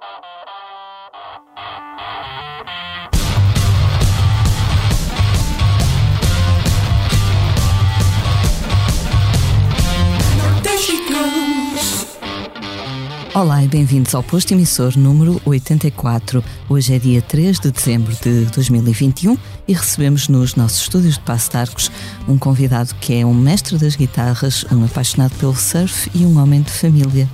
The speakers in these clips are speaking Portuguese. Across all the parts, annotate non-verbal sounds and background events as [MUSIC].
Thank [LAUGHS] you. Olá e bem-vindos ao posto emissor número 84. Hoje é dia 3 de dezembro de 2021 e recebemos nos nossos estúdios de Passo de Arcos um convidado que é um mestre das guitarras, um apaixonado pelo surf e um homem de família.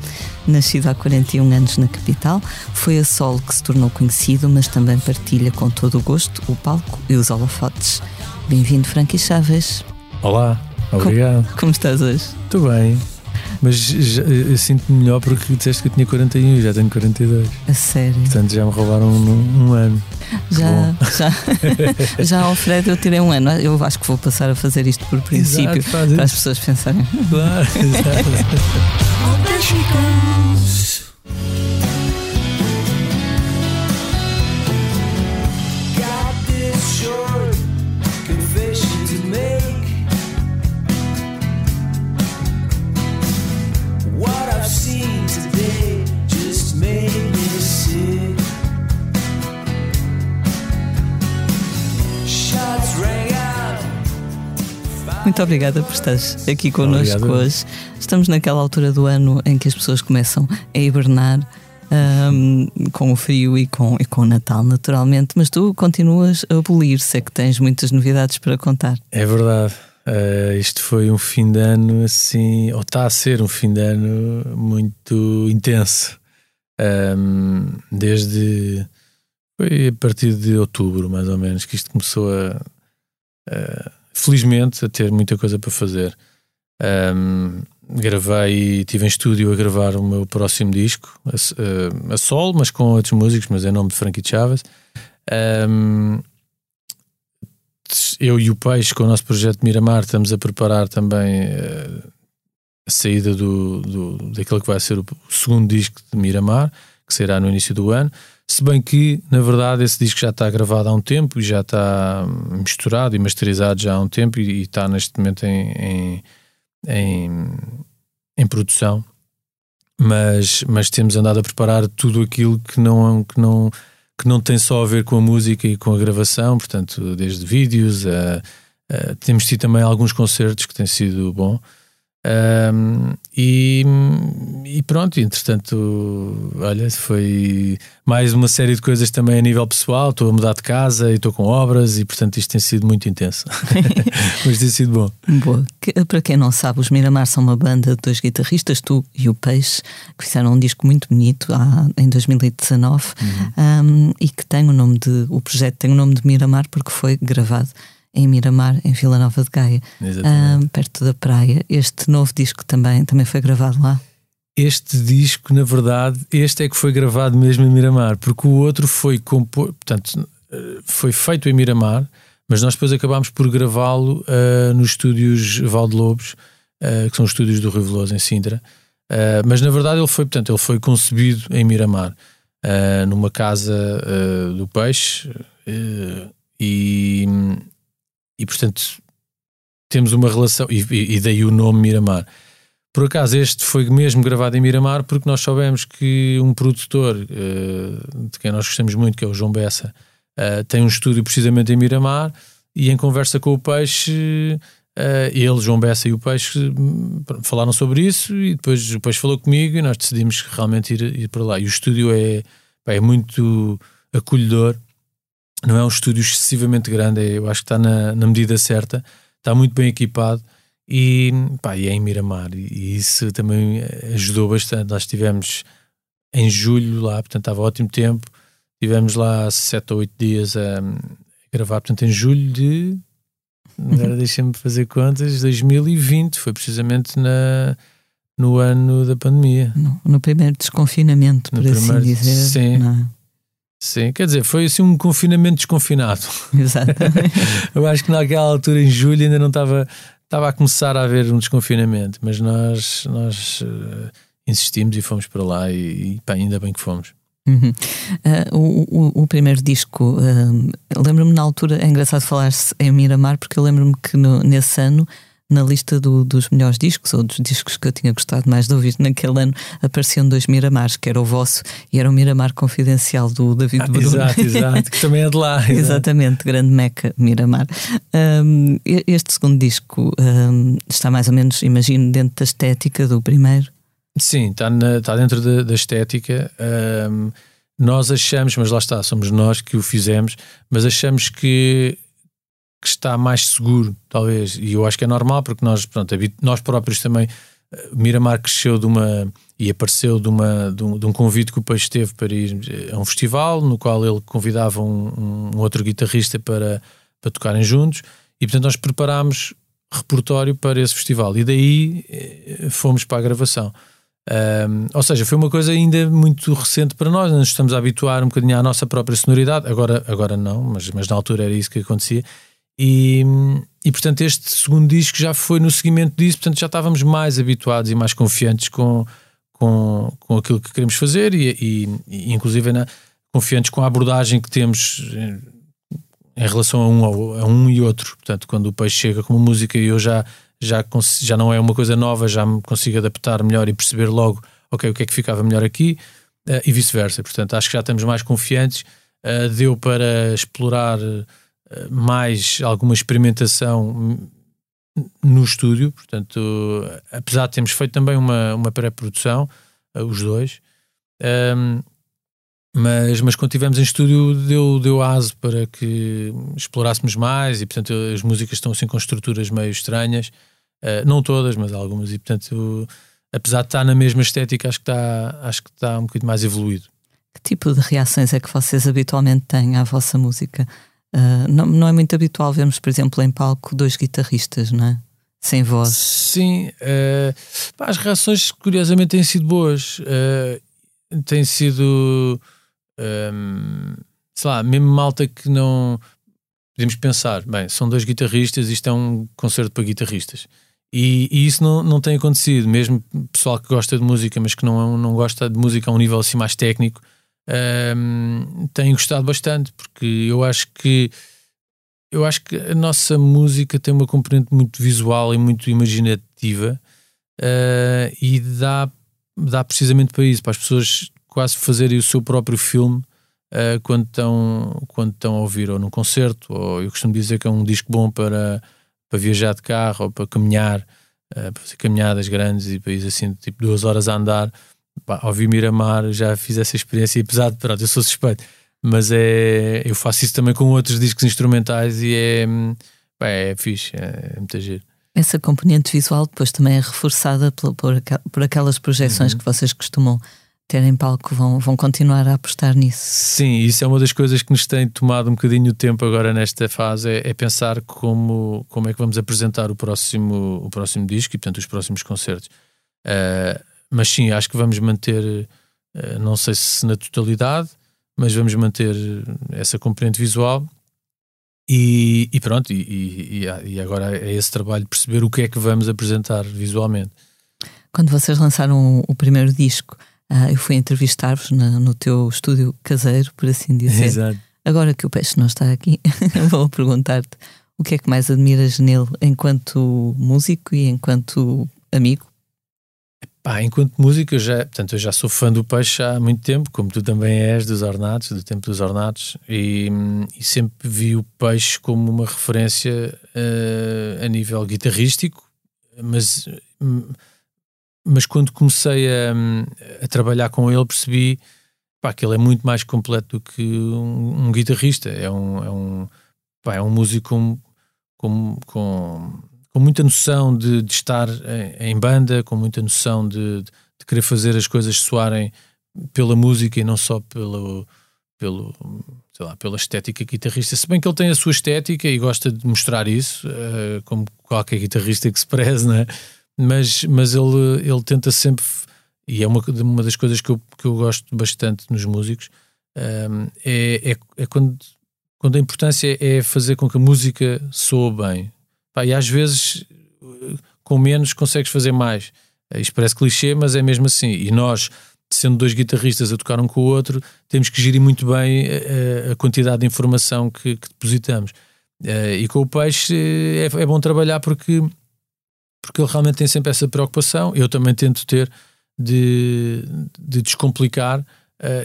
Nascido há 41 anos na capital, foi a solo que se tornou conhecido, mas também partilha com todo o gosto o palco e os holofotes. Bem-vindo, Frankie Chaves. Olá, obrigado. Como, como estás hoje? Estou bem. Mas já, eu sinto-me melhor porque disseste que eu tinha 41 e já tenho 42. A sério? Portanto, já me roubaram um, um ano. Já, já, [LAUGHS] já ao Fred eu tirei um ano. Eu acho que vou passar a fazer isto por princípio Exato, para as pessoas pensarem. Claro, exato. [LAUGHS] Muito obrigada por estares aqui connosco Obrigado. hoje. Estamos naquela altura do ano em que as pessoas começam a hibernar. ahm, com o frio e com, e com o Natal, naturalmente, mas tu continuas a abolir, sei que tens muitas novidades para contar. É verdade. Eh, isto foi um fim de ano assim, ou está a ser um fim de ano muito intenso. Ahm, desde foi a partir de outubro, mais ou menos, que isto começou a, a- felizmente a ter muita coisa para fazer. Ahm, gravei, estive em estúdio a gravar o meu próximo disco, a, s- a- solo, mas com outros músicos, mas em nome de Frankie Chaves. Ahm, eu e o Peixe, com o nosso projeto Miramar, estamos a preparar também eh, a saída do, do, daquele que vai ser o segundo disco de Miramar, que será no início do ano. Se bem que, na verdade, esse disco já está gravado há um tempo e já está misturado e masterizado já há um tempo e, e está neste momento em, em, em, em produção. Mas, mas temos andado a preparar tudo aquilo que não, que não, que não tem só a ver com a música e com a gravação, portanto, desde vídeos, a, a- temos tido também alguns concertos que têm sido bom. Ahm, e, e pronto, entretanto, olha, foi mais uma série de coisas também a nível pessoal. Estou a mudar de casa e estou com obras, e portanto, isto tem sido muito intenso, [LAUGHS] [LAUGHS] mas tem sido bom. Boa. Para quem não sabe, os Miramar são uma banda de dois guitarristas, tu e o Peixe, que fizeram um disco muito bonito há, em 2019 um, e que tem o nome de. O projeto tem o nome de Miramar porque foi gravado em Miramar, em Vila Nova de Gaia, um, perto da praia. Este novo disco também, também foi gravado lá. Este disco, na verdade, este é que foi gravado mesmo em Miramar, porque o outro foi compo... portanto, eh, foi feito em Miramar, mas nós depois acabámos por gravá-lo eh, nos estúdios Valdelobos, uh, que são os estúdios do Rio Veloso em Sintra. Eh, mas na verdade ele foi, portanto, ele foi concebido em Miramar, numa casa do peixe, e, e portanto temos uma relação, e, e- daí o nome Miramar. Por acaso, este foi mesmo gravado em Miramar porque nós soubemos que um produtor eh, de quem nós gostamos muito, que é o João Bessa, eh, tem um estúdio precisamente em Miramar e em conversa com o Peixe, eh, ele, João Bessa e o Peixe hum, falaram sobre isso e depois o Peixe falou comigo e nós decidimos realmente ir, ir para lá. E o estúdio é, é muito acolhedor, não é um estúdio excessivamente grande, é- eu acho que está na, na medida certa, está muito bem equipado e, pá, e é em Miramar e, isso também ajudou bastante. Nós estivemos em julho lá, portanto estava ótimo tempo. Tivemos lá sete ou oito dias a, a gravar, portanto em julho de agora [LAUGHS] deixem-me fazer contas, 2020, foi precisamente na, no ano da pandemia. No, no primeiro desconfinamento, No por assim primeiro- dizer. sim. não é? Sim, quer dizer, foi assim um confinamento desconfinado. [LAUGHS] Exatamente. [LAUGHS] Eu acho que naquela altura, em julho, ainda não estava, estava a começar a haver um desconfinamento, mas nós, nós eh, insistimos e fomos para lá e, e pá, ainda bem que fomos. Uhum. Ah, o, o, o primeiro disco, ah, lembro-me na altura, é engraçado falar-se em Miramar, porque eu lembro-me que no- nesse ano na lista do- dos melhores discos, ou dos discos que eu tinha gostado mais de ouvir naquele ano, apareciam dois Miramares, que era o vosso e era o Miramar Confidencial do David Bruno. Exato, exato, que também é de lá. [LAUGHS] exato. Exatamente, grande meca, Miramar. E- este segundo disco hum, está mais ou menos, imagino, dentro da estética do primeiro. Sim, está, na- está dentro da, da estética. Ahm, nós achamos, mas lá está, somos nós que o fizemos, mas achamos que, que está mais seguro, talvez. E eu acho que é normal, porque nós, pronto, nós próprios também. eh, Miramar cresceu de uma e apareceu de, uma, de, um, de um convite que o Peixe teve para ir eh, a um festival no qual ele convidava um, um outro guitarrista para, para tocarem juntos e portanto nós preparámos repertório para esse festival e daí eh, fomos para a gravação. Um, ou seja, foi uma coisa ainda muito recente para nós, nos estamos a habituar um bocadinho à nossa própria sonoridade, agora, agora não, mas, mas na altura era isso que acontecia. E, e portanto, este segundo disco já foi no seguimento disso, portanto, já estávamos mais habituados e mais confiantes com, com, com aquilo que queremos fazer e, e, e inclusive, na, confiantes com a abordagem que temos eh, em relação a um, a um e outro. Portanto, quando o peixe chega com música e eu já, já, já não é uma coisa nova, já me consigo adaptar melhor e perceber logo, ok, o que é que ficava melhor aqui eh, e vice-versa. Portanto, acho que já estamos mais confiantes. Eh, deu para explorar mais alguma experimentação no estúdio. Portanto, apesar de termos feito também uma, uma pré-produção, eh, os dois. Ahm, mas, mas quando estivemos em estúdio deu, deu aso para que explorássemos mais e portanto as músicas estão assim com estruturas meio estranhas, Eh, não todas, mas algumas, e portanto, apesar de estar na mesma estética, acho que está, acho que está um bocadinho mais evoluído. Que tipo de reações é que vocês habitualmente têm à vossa música? Ah, não, não é muito habitual vermos, por exemplo, em palco dois guitarristas, não é? Sem voz. Sim, pá, as reações curiosamente têm sido boas. eh, têm sido, ehm, sei lá, mesmo malta que não. Podemos pensar, bem, são dois guitarristas, isto é um concerto para guitarristas. E, e isso não, não tem acontecido, mesmo pessoal que gosta de música, mas que não, não gosta de música a um nível assim mais técnico, ehm, tem gostado bastante, porque eu acho que eu acho que a nossa música tem uma componente muito visual e muito imaginativa eh, e dá, dá precisamente para isso, para as pessoas quase fazerem o seu próprio filme eh, quando, estão, quando estão a ouvir ou num concerto, ou eu costumo dizer que é um disco bom para, para viajar de carro ou para caminhar, eh, para fazer caminhadas grandes e ir assim, tipo duas horas a andar. Pá, ouvir Miramar, já fiz essa experiência e apesar de, pronto, eu sou suspeito, mas é, eu faço isso também com outros discos instrumentais e é, pá, é fixe, é, é muito giro. Essa componente visual depois também é reforçada por, por, por aquelas projeções que vocês costumam ter em palco, vão, vão continuar a apostar nisso. Sim, isso é uma das coisas que nos tem tomado um bocadinho o tempo agora nesta fase, é, é pensar como, como é que vamos apresentar o próximo, o próximo disco e, portanto, os próximos concertos. Ah, mas sim, acho que vamos manter, ah, não sei se na totalidade, mas vamos manter essa componente visual e, e pronto, e, e- e- agora é esse trabalho de perceber o que é que vamos apresentar visualmente. Quando vocês lançaram o, primeiro disco, ah, eu fui entrevistar-vos no teu estúdio caseiro, por assim dizer. Exato. Agora que o peixe não está aqui, [LAUGHS] vou perguntar-te o que é que mais admiras nele enquanto músico e enquanto amigo? Pá, enquanto música, eu já, portanto, eu já sou fã do Peixe há muito tempo, como tu também és dos Ornatos, do tempo dos Ornatos, e, e sempre vi o Peixe como uma referência eh, a nível guitarrístico, mas, mas quando comecei a, a trabalhar com ele percebi pá, que ele é muito mais completo do que um, um guitarrista, é um, é um, pá, é um músico com, com, com com muita noção de, de estar em, em banda, com muita noção de, de querer fazer as coisas soarem pela música e não só pelo, pelo, sei lá, pela estética guitarrista. Se bem que ele tem a sua estética e gosta de mostrar isso, eh, como qualquer guitarrista que se preze, né? mas, mas ele, ele tenta sempre, e é uma, uma das coisas que eu, que eu gosto bastante nos músicos, eh, é, é, é quando, quando a importância é fazer com que a música soe bem. Pá, e às vezes eh, com menos consegues fazer mais. Eh, Isto parece clichê, mas é mesmo assim. E nós, sendo dois guitarristas a tocar um com o outro, temos que gerir muito bem eh, a, a quantidade de informação que, que depositamos. E com o peixe é, é bom trabalhar porque porque ele realmente tem sempre essa preocupação. Eu também tento ter de, de descomplicar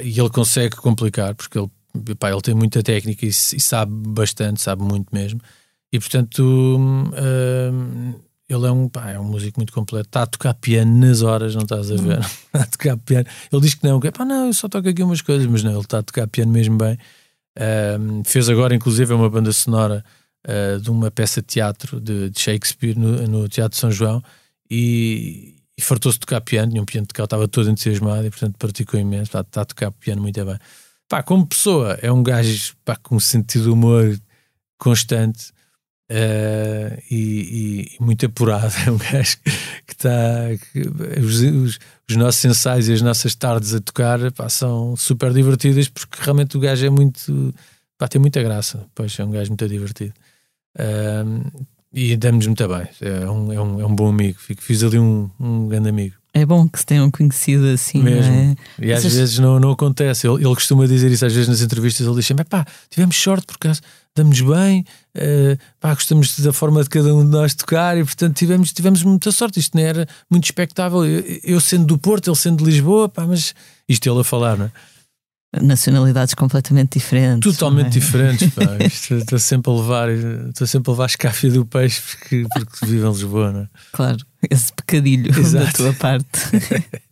e ele consegue complicar, porque ele, pá, ele tem muita técnica e, e sabe bastante, sabe muito mesmo. E portanto, hum, hum, ele é um, pá, é um músico muito completo. Está a tocar piano nas horas, não estás a ver? [LAUGHS] Está a tocar piano. Ele diz que não, que pá, não, eu só toco aqui umas coisas, mas não, ele está a tocar piano mesmo bem. Um, fez agora, inclusive, uma banda sonora uh, de uma peça de teatro de, de Shakespeare no, no Teatro de São João e, e fartou-se de tocar piano. Tinha um piano de tocar, estava todo entusiasmado e, portanto, praticou imenso. Está, está a tocar piano muito bem. Pá, como pessoa, é um gajo pá, com um sentido de humor constante. Uh, e, e muito apurado. [LAUGHS] É um gajo que está. os, os- os nossos ensaios e as nossas tardes a tocar pá, são super divertidas porque realmente o gajo é muito. Pá, tem muita graça. Pois é um gajo muito divertido. Um, e damos muito bem. É um, é, um, é um bom amigo. Fiz ali um, um grande amigo. É bom que se tenham conhecido assim, Mesmo. é? E às vezes não, não acontece. Ele, ele costuma dizer isso às vezes nas entrevistas. Ele diz sempre: pá, tivemos sorte por acaso, damos bem, eh, pá, gostamos da forma de cada um de nós tocar e portanto tivemos, tivemos muita sorte. Isto não era muito expectável. Eu, eu sendo do Porto, ele sendo de Lisboa, pá, mas isto ele a falar, não é? Nacionalidades completamente diferentes. Totalmente é? diferentes, pá. [LAUGHS] Estou sempre a levar, estou sempre a levar a escáfia do peixe porque, porque vive em Lisboa, não é? Claro, esse pecadilho [LAUGHS] da Exato. tua parte. [LAUGHS]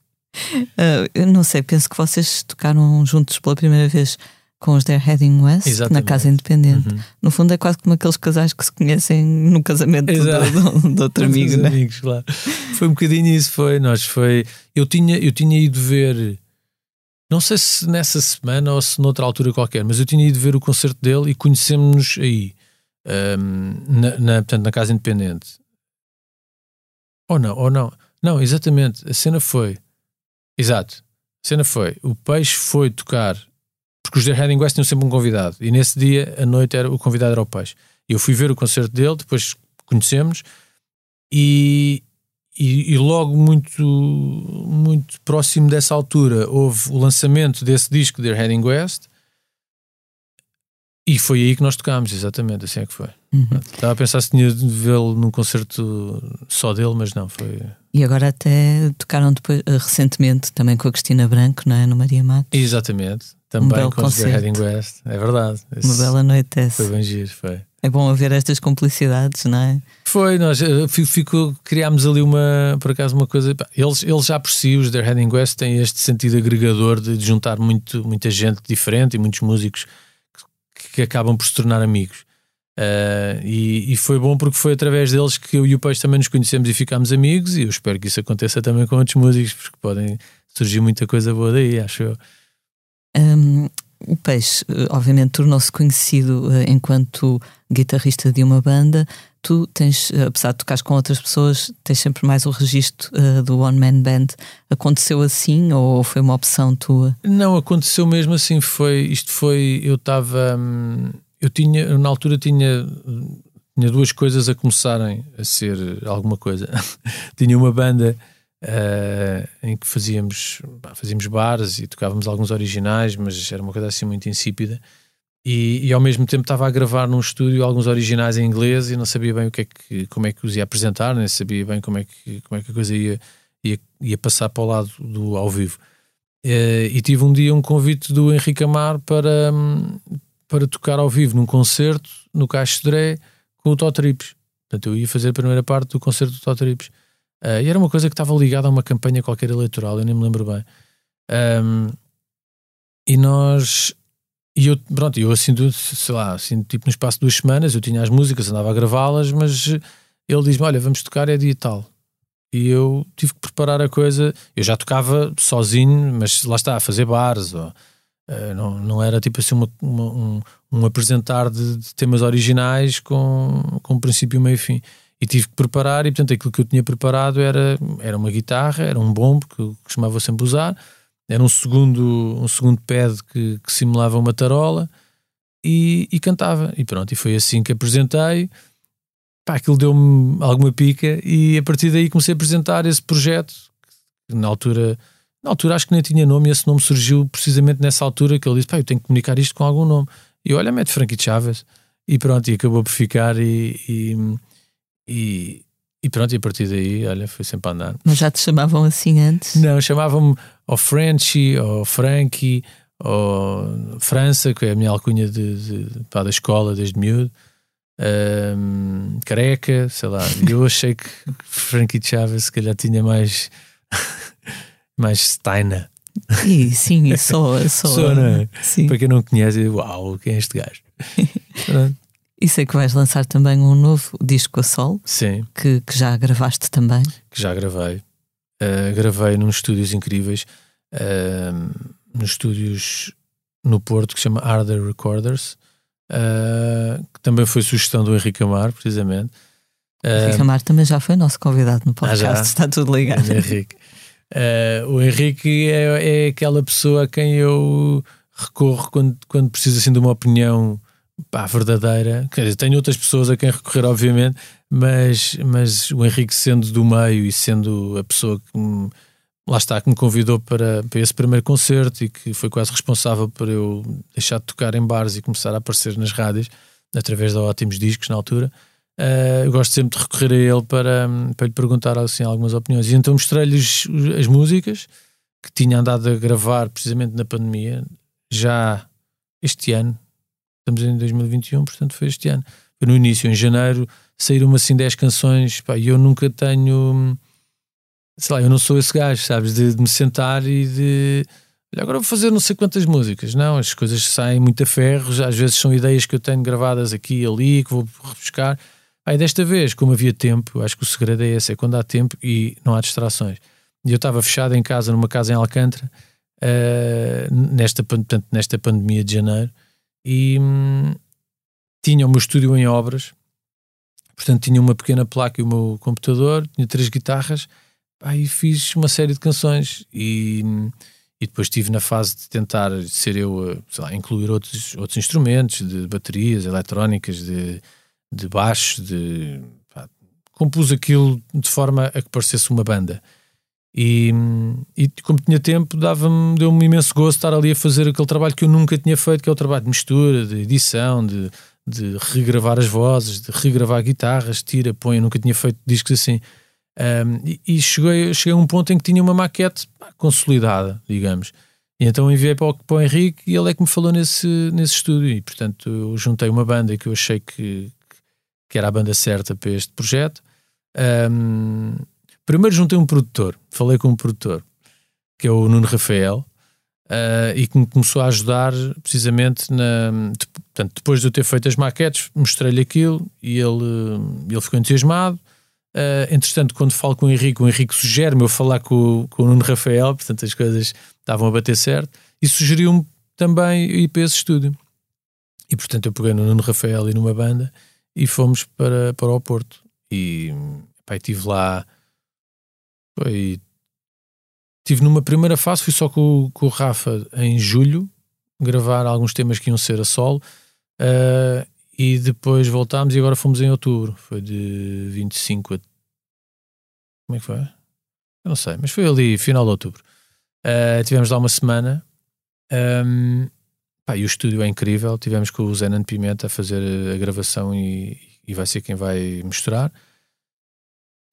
Ah, eu não sei, penso que vocês tocaram juntos pela primeira vez com os They're Heading West na Exatamente. Casa Independente. Uhum. No fundo, é quase como aqueles casais que se conhecem no casamento do outro amigo, né? amigos, claro. Foi um bocadinho isso, foi. Nós foi. Eu tinha, eu tinha ido ver, não sei se nessa semana ou se noutra altura qualquer, mas eu tinha ido ver o concerto dele e conhecemos-nos aí, ahm, na, na, portanto, na Casa Independente. Ou não, ou não. Não, exatamente. A cena foi. Exato. A cena foi. O Peixe foi tocar. Porque os The Heading West tinham sempre um convidado. E nesse dia, à noite, era, o convidado era o Peixe. Eu fui ver o concerto dele, depois conhecemos. E, e, e logo muito, muito próximo dessa altura houve o lançamento desse disco, The Heading West. E foi aí que nós tocámos, exatamente. Assim é que foi. Uhum. Estava a pensar se tinha de vê-lo num concerto só dele, mas não, foi. E agora até tocaram depois, ah, recentemente também com a Cristina Branco, não é? No Maria Matos. Exatamente. Também belo com concerto. Heading West. É verdade. Uma bela noite Foi essa. bem giro, foi. É bom haver estas complicidades, não é? Foi, nós eh, fi- ficou, criámos ali uma, por acaso, uma coisa. Eles, eles já por si, os The Heading West, têm este sentido agregador de, de juntar muito, muita gente diferente e muitos músicos que, que acabam por se tornar amigos. Eh, e, e foi bom porque foi através deles que eu e o Peixe também nos conhecemos e ficámos amigos. E eu espero que isso aconteça também com outros músicos, porque podem surgir muita coisa boa daí, acho eu. Hum, o Peixe, eh, obviamente, tornou-se conhecido eh, enquanto guitarrista de uma banda. Tu tens, eh, apesar de tocares com outras pessoas, tens sempre mais o registro eh, do One Man Band. Aconteceu assim ou foi uma opção tua? Não, aconteceu mesmo assim. Foi, isto foi, eu estava, hum, eu tinha, na altura tinha, tinha duas coisas a começarem a ser alguma coisa. [LAUGHS] tinha uma banda eh, em que fazíamos, fazíamos bares e tocávamos alguns originais, mas era uma coisa assim muito insípida. E, e ao mesmo tempo estava a gravar num estúdio alguns originais em inglês e não sabia bem o que é que, como é que os ia apresentar, nem sabia bem como é que, como é que a coisa ia, ia, ia passar para o lado do ao vivo. Eh, e tive um dia um convite do Henrique Amar para, hum, para tocar ao vivo num concerto no Caixo Dré com o Totrips. Portanto, eu ia fazer a primeira parte do concerto do Totrips. Eh, e era uma coisa que estava ligada a uma campanha qualquer eleitoral, eu nem me lembro bem. Ahm, e nós. E eu, pronto, eu assim, sei lá, assim, tipo no espaço de duas semanas, eu tinha as músicas, andava a gravá-las, mas ele diz-me: Olha, vamos tocar, é dia tal. E eu tive que preparar a coisa. Eu já tocava sozinho, mas lá está, a fazer bares. Ou, eh, não, não era tipo assim uma, uma- um, um apresentar de, de temas originais com, com princípio, meio e fim. E tive que preparar, e portanto aquilo que eu tinha preparado era, era uma guitarra, era um bombo que eu costumava sempre usar, era um segundo, um segundo pad que, que simulava uma tarola e, e cantava. E pronto, e foi assim que apresentei. Pá, aquilo deu-me alguma pica e a partir daí comecei a apresentar esse projeto. que Na altura, na altura acho que nem tinha nome e esse nome surgiu precisamente nessa altura que ele disse: pá, eu tenho que comunicar isto com algum nome. E olha, mete Frankie Chaves. E pronto, e acabou por ficar e, e, e, e pronto, e a partir daí, olha, foi sempre a andar. Mas já te chamavam assim antes? Não, chamavam-me ou Frenchy, ou Frankie, ou França, que é a minha alcunha de, de- pá, da escola desde miúdo. Ahm, careca, sei lá. Eu achei que Frankie Chaves se calhar tinha mais. [LAUGHS] mais Steiner. E sim, e só, só. Só, não é? Sim. Para quem não conhece, uau, quem é este gajo? [LAUGHS] E sei que vais lançar também um novo disco a sol, Sim, que, que já gravaste também. que já gravei. Uh, gravei num estúdios incríveis, uh, nos estúdios no Porto que se chama Harder Recorders, uh, que também foi sugestão do Henrique Amar, precisamente. Uh, Henrique Amar também já foi nosso convidado no podcast, já? está tudo ligado. Henrique. Uh, o Henrique é, é aquela pessoa a quem eu recorro quando, quando preciso assim de uma opinião pá, verdadeira. Quer dizer, tenho outras pessoas a quem recorrer, obviamente, mas, mas o Henrique sendo do meio e sendo a pessoa que me, lá está, que me convidou para, para esse primeiro concerto e que foi quase responsável por eu deixar de tocar em bares e começar a aparecer nas rádios através de ótimos discos na altura. Uh, eu gosto sempre de recorrer a ele para, para lhe perguntar assim, algumas opiniões. E então mostrei-lhe os- as músicas que tinha andado a gravar precisamente na pandemia, já este ano. Estamos em 2021, portanto foi este ano. Foi no início, em janeiro, saíram assim 10 canções. Pá, e eu nunca tenho. Sei lá, eu não sou esse gajo, sabes? De, de me sentar e de. Agora vou fazer não sei quantas músicas. Não, as coisas saem muito a ferro. já Às vezes são ideias que eu tenho gravadas aqui e ali, que vou rebuscar. Aí desta vez, como havia tempo, acho que o segredo é esse: é quando há tempo e não há distrações. E eu estava fechado em casa, numa casa em Alcântara, eh, nesta, portanto, nesta pandemia de janeiro, e hum, tinha o meu estúdio em obras, portanto, tinha uma pequena placa e o meu computador, tinha três guitarras, aí fiz uma série de canções e, hum, e depois estive na fase de tentar ser eu, lá, incluir outros, outros instrumentos, de baterias eletrónicas, de, de baixo, de pá, compus aquilo de forma a que parecesse uma banda. E, e como tinha tempo, dava-me, deu-me imenso gosto estar ali a fazer aquele trabalho que eu nunca tinha feito, que é o trabalho de mistura, de edição, de, de regravar as vozes, de regravar guitarras, tira, põe. Eu nunca tinha feito discos assim. Um, e e cheguei, cheguei a um ponto em que tinha uma maquete pá, consolidada, digamos. E então enviei para o, para o Henrique e ele é que me falou nesse, nesse estúdio. E portanto eu juntei uma banda que eu achei que, que era a banda certa para este projeto. Um, primeiro juntei um produtor, falei com um produtor, que é o Nuno Rafael, uh, e que me começou a ajudar precisamente na. de- portanto, depois de eu ter feito as maquetes, mostrei-lhe aquilo e ele, ele ficou entusiasmado. Uh, entretanto, quando falo com o Henrique, o Henrique sugere-me eu falar com, com o Nuno Rafael, portanto as coisas estavam a bater certo, e sugeriu-me também ir para esse estúdio. E portanto eu peguei no Nuno Rafael e numa banda e fomos para, para o Porto. E pá, estive lá. Foi. Estive numa primeira fase, fui só com, com o Rafa em julho, gravar alguns temas que iam ser a solo. uh, e depois voltámos e agora fomos em outubro. Foi de 25 a. Como é que foi? Eu não sei, mas foi ali, final de outubro. Uh, tivemos lá uma semana. Um, pá, e o estúdio é incrível. Tivemos com o Zenan Pimenta a fazer a gravação e, e vai ser quem vai misturar.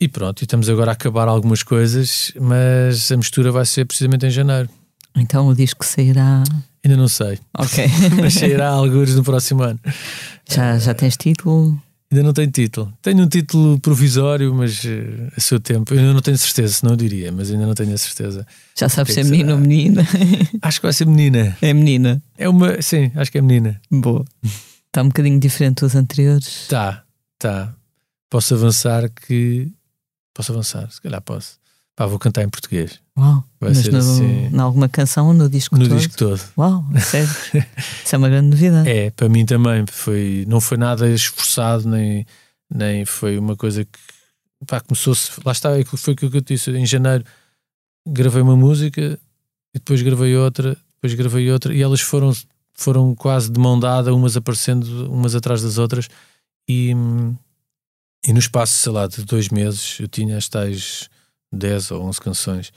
E pronto, e estamos agora a acabar algumas coisas, mas a mistura vai ser precisamente em janeiro. Então o disco sairá. Ainda não sei, Ok. [LAUGHS] mas sairá alguns no próximo ano. já, já tens título? Ainda não tenho título. Tenho um título provisório, mas eh, a seu tempo. Eu ainda não tenho certeza, não diria, mas ainda não tenho a certeza. Já sabes se é menino ou menina? [LAUGHS] Acho que vai ser menina. É menina. É uma. Sim, acho que é menina. Boa. Está um bocadinho diferente dos anteriores. Tá, tá. Posso avançar que. Posso avançar, se calhar posso. Pá, vou cantar em português. Uau. Vai Mas ser no, assim. em alguma canção ou no disco No todo? disco todo. Uau, [LAUGHS] sério. Isso é uma grande novidade. É, para mim também. Foi, não foi nada esforçado, nem, nem foi uma coisa que. Pá, começou-se. Lá está, aquilo foi aquilo que eu disse. Em janeiro gravei uma música e depois gravei outra, depois gravei outra e elas foram, foram quase de mão dada, umas aparecendo umas atrás das outras. E, e no espaço, sei lá, de dois meses eu tinha as tais 10 ou 11 canções.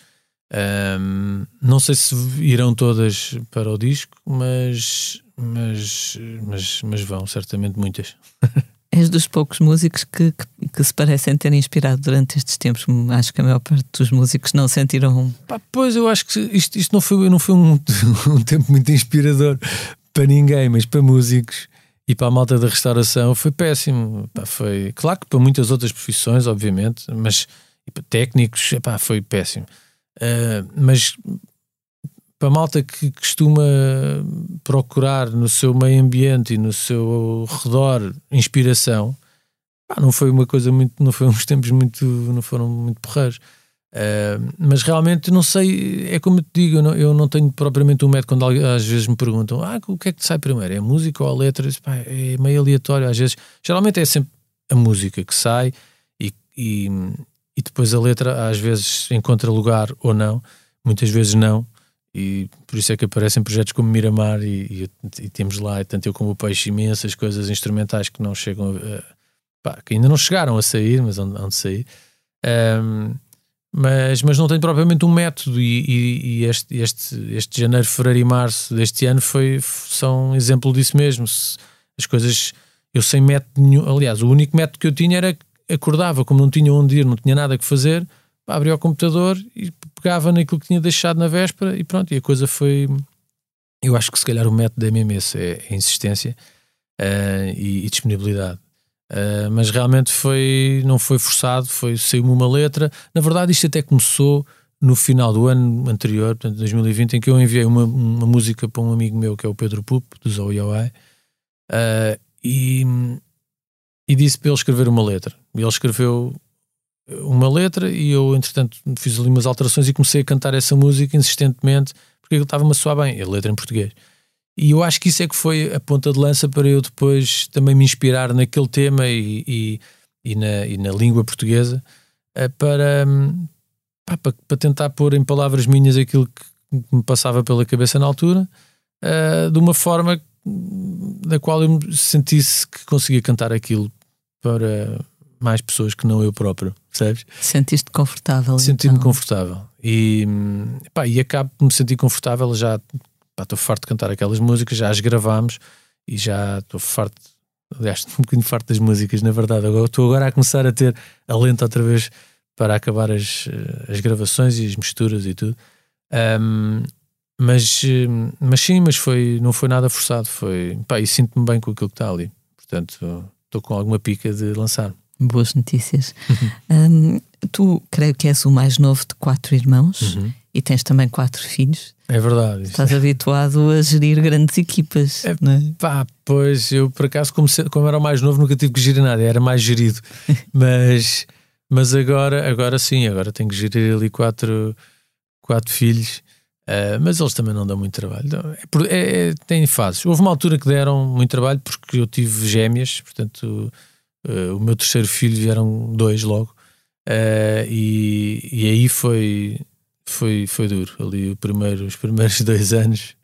Ahm, não sei se irão todas para o disco, mas, mas, mas, mas vão, certamente muitas. [LAUGHS] És dos poucos músicos que, que, que se parecem ter inspirado durante estes tempos. Acho que a maior parte dos músicos não sentiram. Pá, pois eu acho que isto, isto não foi, não foi um, [LAUGHS] um tempo muito inspirador para ninguém, mas para músicos e para a malta da restauração foi péssimo. Pá, foi claro que para muitas outras profissões, obviamente, mas para técnicos, epá, foi péssimo. Uh, mas para a malta que costuma procurar no seu meio ambiente e no seu redor inspiração, não foi uma coisa muito, não foi uns tempos muito, não foram muito porreiros. Uh, mas realmente não sei, é como eu te digo, eu não, eu não tenho propriamente um método quando às vezes me perguntam ah, o que é que te sai primeiro? É a música ou a letra? Pá, é meio aleatório, às vezes, geralmente é sempre a música que sai e, e, e depois a letra às vezes encontra lugar ou não, muitas vezes não, e por isso é que aparecem projetos como Miramar e, e, e temos lá, tanto eu como o Peixe, imensas coisas instrumentais que não chegam a, pá, que ainda não chegaram a sair, mas onde, onde sair. Um, mas, mas não tem propriamente um método e, e, este, este, este janeiro, fevereiro e março deste ano foi, são exemplo disso mesmo. As coisas, eu sem método nenhum, aliás, o único método que eu tinha era acordava, como não tinha onde ir, não tinha nada que fazer, abria o computador e pegava naquilo que tinha deixado na véspera e pronto, e a coisa foi. Eu acho que se calhar o método mesmo esse, é, é insistência uh, e, e, disponibilidade. Uh, mas realmente foi, não foi forçado, foi saiu-me uma letra. Na verdade, isto até começou no final do ano anterior, portanto, 2020, em que eu enviei uma, uma música para um amigo meu que é o Pedro Pup, do Zoe uh, e, e disse para ele escrever uma letra. E ele escreveu uma letra e eu, entretanto, fiz ali umas alterações e comecei a cantar essa música insistentemente porque ele estava-me a soar bem, a letra em português. E eu acho que isso é que foi a ponta de lança para eu depois também me inspirar naquele tema e, e, e, na, e na, língua portuguesa eh, para, para, para, tentar pôr em palavras minhas aquilo que me passava pela cabeça na altura, uh, de uma forma da qual eu sentisse que conseguia cantar aquilo para mais pessoas que não eu próprio, percebes? Sentiste confortável? Senti-me então. confortável e, pá, e acabo de me sentir confortável. Já estou farto de cantar aquelas músicas, já as gravámos e já estou farto, aliás, [LAUGHS] um bocadinho farto das músicas, na verdade. Agora, estou agora a começar a ter alento outra vez para acabar as, as gravações e as misturas e tudo. Um, mas, mas sim, mas foi, não foi nada forçado. Foi, pá, e sinto-me bem com aquilo que está ali. Portanto, estou com alguma pica de lançar. Boas notícias. um, tu creio que és o mais novo de quatro irmãos uhum. E tens também quatro filhos. É verdade. Estás habituado a gerir grandes equipas. É, não é? Pá, pois eu por acaso, como, se, como era o mais novo, nunca tive que gerir nada, era mais gerido. [LAUGHS] mas, mas agora, agora sim, agora tenho que gerir ali quatro, quatro filhos. Uh, mas eles também não dão muito trabalho. É, é, é, tem fases. Houve uma altura que deram muito trabalho porque eu tive gêmeas, portanto Uh, o meu terceiro filho vieram dois logo. Uh, e, e aí foi, foi, foi duro. Ali primeiro, os primeiros [LAUGHS] dois anos.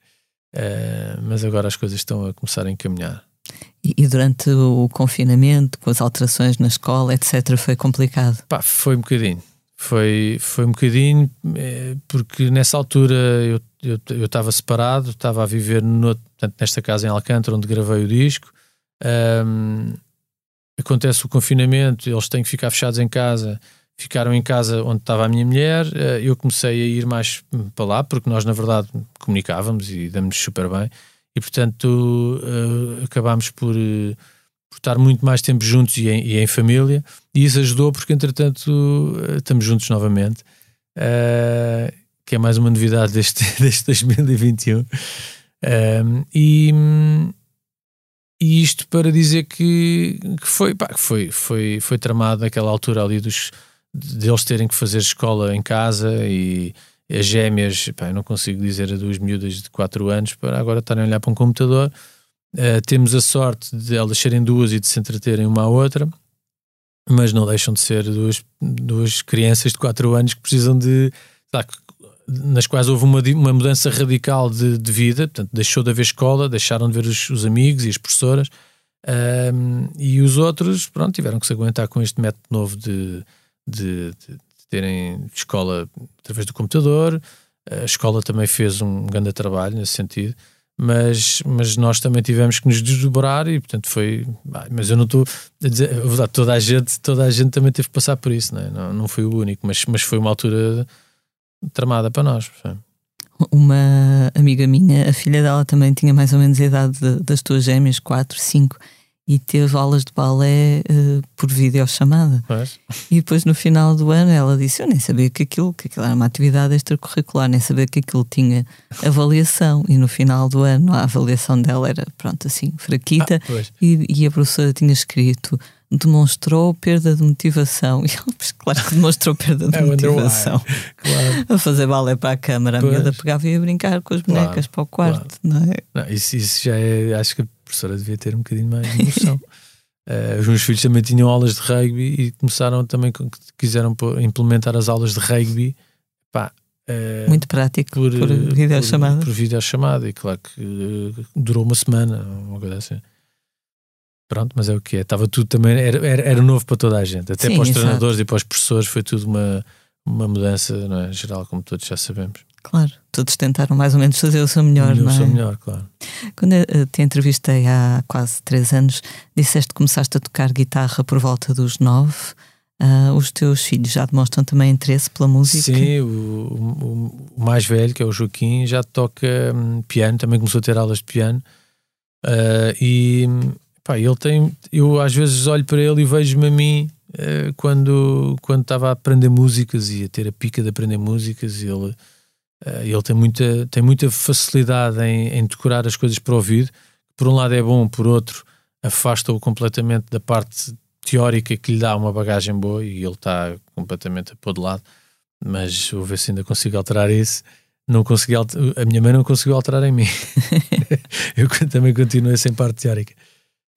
Uh, mas agora as coisas estão a começar a encaminhar. E, e, durante o confinamento, com as alterações na escola, etc., foi complicado? Pá, foi um bocadinho. Foi, foi um bocadinho, porque nessa altura eu eu estava separado, estava a viver no, portanto, nesta casa em Alcântara, onde gravei o disco. Um, acontece o confinamento, eles têm que ficar fechados em casa, ficaram em casa onde estava a minha mulher, eh, eu comecei a ir mais para lá, porque nós na verdade comunicávamos e damos super bem, e portanto eh, acabámos por, eh, por estar muito mais tempo juntos e em, e em, família, e isso ajudou porque entretanto estamos juntos novamente, que é mais uma novidade deste, [LAUGHS] deste 2021. e, e isto para dizer que, que foi, pá, foi, foi, foi tramado naquela altura ali dos, deles terem que fazer escola em casa e as gêmeas, pá, eu não consigo dizer a duas miúdas de 4 anos para agora estarem a olhar para um computador. Uh, temos a sorte de elas serem duas e de se entreterem uma à outra, mas não deixam de ser duas, duas crianças de 4 anos que precisam de. Sabe, nas quais houve uma, uma mudança radical de, de, vida, portanto, deixou de haver escola, deixaram de ver os, os amigos e as professoras, um, e os outros, pronto, tiveram que se aguentar com este método novo de, de, de terem escola através do computador. A escola também fez um grande trabalho nesse sentido, mas, mas nós também tivemos que nos desdobrar e portanto foi. Mas eu não estou a dizer, a verdade, toda a gente, toda a gente também teve que passar por isso, não, é? não, não foi o único, mas, mas foi uma altura tramada para nós. Uma amiga minha, a filha dela também tinha mais ou menos a idade de- das tuas gêmeas, 4, 5, e teve aulas de balé eh, por videochamada. Mas, E depois no final do ano ela disse: Eu nem sabia que aquilo, que aquilo era uma atividade extracurricular, nem sabia que aquilo tinha avaliação. E no final do ano a avaliação dela era, pronto, assim, fraquita. Ah, pois. e, e a professora tinha escrito: demonstrou perda de motivação. [LAUGHS] E ela, "Pois claro que demonstrou perda de why." motivação. claro. A fazer balé para a câmara, a Pois. miúda pegava e ia brincar com as Claro, bonecas para o quarto, não é? Não, isso, isso já é. Acho que professora devia ter um bocadinho mais de noção. [LAUGHS] Eh, os meus filhos também tinham aulas de rugby e começaram também, quiseram implementar as aulas de rugby. Pá, eh, Muito prático por, por, videochamada. Por, por videochamada, e claro que eh, durou uma semana, uma coisa assim. Pronto, mas é o que é. Estava tudo também, era, era, era novo para toda a gente, até Sim, para os exato. treinadores e para os professores, foi tudo uma, uma mudança não é? geral, como todos já sabemos. Claro, todos tentaram mais ou menos fazer o seu melhor, Eu não é? melhor, claro. Quando eu te entrevistei há quase três anos, disseste que começaste a tocar guitarra por volta dos nove. Ah, os teus filhos já demonstram também interesse pela música? Sim, o, o- o mais velho, que é o Joaquim, já toca hum, piano, também começou a ter aulas de piano. Ah, e pá, ele tem. Eu às vezes olho para ele e vejo-me a mim eh, quando quando estava a aprender músicas e a ter a pica de aprender músicas. Ele, eh, ele tem, muita, tem muita facilidade em, em decorar as coisas para o ouvido. Por um lado é bom, por outro afasta-o completamente da parte teórica que lhe dá uma bagagem boa e ele está completamente a pôr de lado mas vou ver se ainda consigo alterar isso. Não consegui a minha mãe não conseguiu alterar em mim. [LAUGHS] eu [LAUGHS] também continuo sem parte teórica.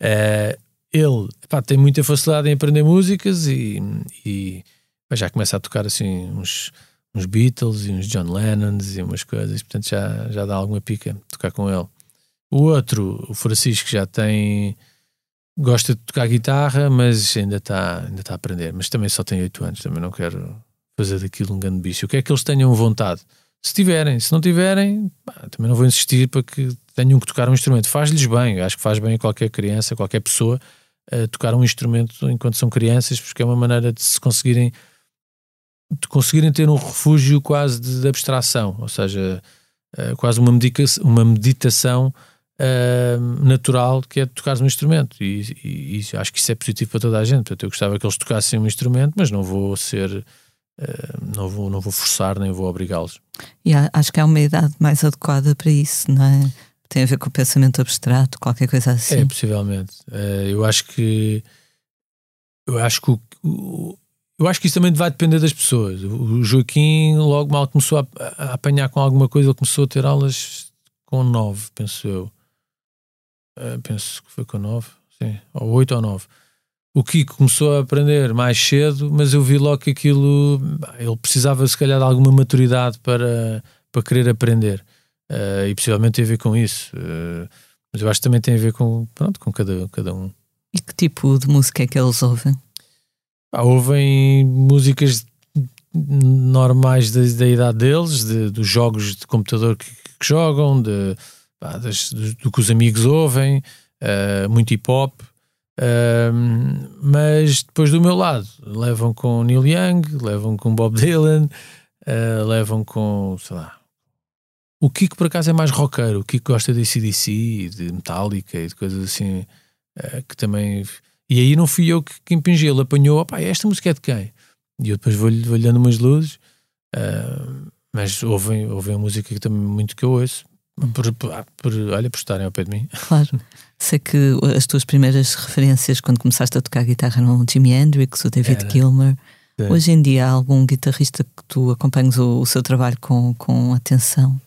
Eh, ele pá, tem muita facilidade em aprender músicas e, e já começa a tocar assim uns, uns Beatles e uns John Lennons e umas coisas, portanto já, já dá alguma pica tocar com ele. O outro, o Francisco, já tem gosta de tocar guitarra, mas ainda está ainda está a aprender. Mas também só tem 8 anos, também não quero fazer daquilo um grande bicho. Eu quero que eles tenham vontade. Se tiverem, se não tiverem, também não vou insistir para que tenham que tocar um instrumento. Faz-lhes bem, acho que faz bem a qualquer criança, a qualquer pessoa, a tocar um instrumento enquanto são crianças, porque é uma maneira de se conseguirem de conseguirem ter um refúgio quase de, de abstração, ou seja, eh, quase uma, uma meditação eh, natural que é tocar um instrumento e, e- e acho que isso é positivo para toda a gente. Portanto, eu gostava que eles tocassem um instrumento, mas não vou ser eh, não, vou, não vou forçar nem vou obrigá-los. E acho que há uma idade mais adequada para isso, não é? Tem a ver com o pensamento abstrato, qualquer coisa assim. É, possivelmente. Eu acho que eu acho que o, o- eu acho que isso também vai depender das pessoas. O Joaquim logo mal começou a, a apanhar com alguma coisa, ele começou a ter aulas com nove, penso eu. Eh, penso que foi com nove, sim, ou oito ou nove. O Kiko começou a aprender mais cedo, mas eu vi logo que aquilo ele precisava se calhar de alguma maturidade para, para querer aprender. Eh, e possivelmente tem a ver com isso. Eh, mas eu acho que também tem a ver com, pronto, com cada, cada um. E que tipo de música é que eles ouvem? Pá, ouvem músicas normais da, da idade deles, de- dos jogos de computador que, que jogam, de, pá, das- do, do que os amigos ouvem, eh, muito hip hop. Ahm, mas depois do meu lado, levam com Neil Young, levam com Bob Dylan, eh, levam com, sei lá. O Kiko, por acaso, é mais roqueiro. O Kiko gosta de ACDC, de Metallica e de coisas assim eh, que também. E aí não fui eu que, que impingi, ele apanhou, opá, esta música é de quem? E eu depois vou-lhe vou dando umas luzes, ah, mas ouvem, ouvem a música que também muito que eu ouço, por, por, por- olha, por estarem ao pé de mim. [LAUGHS] Claro. Sei que as tuas primeiras referências quando começaste a tocar guitarra eram o Jimi Hendrix, o David Era. Gilmour. Sim. Hoje em dia há algum guitarrista que tu acompanhes o, o seu trabalho com, com atenção?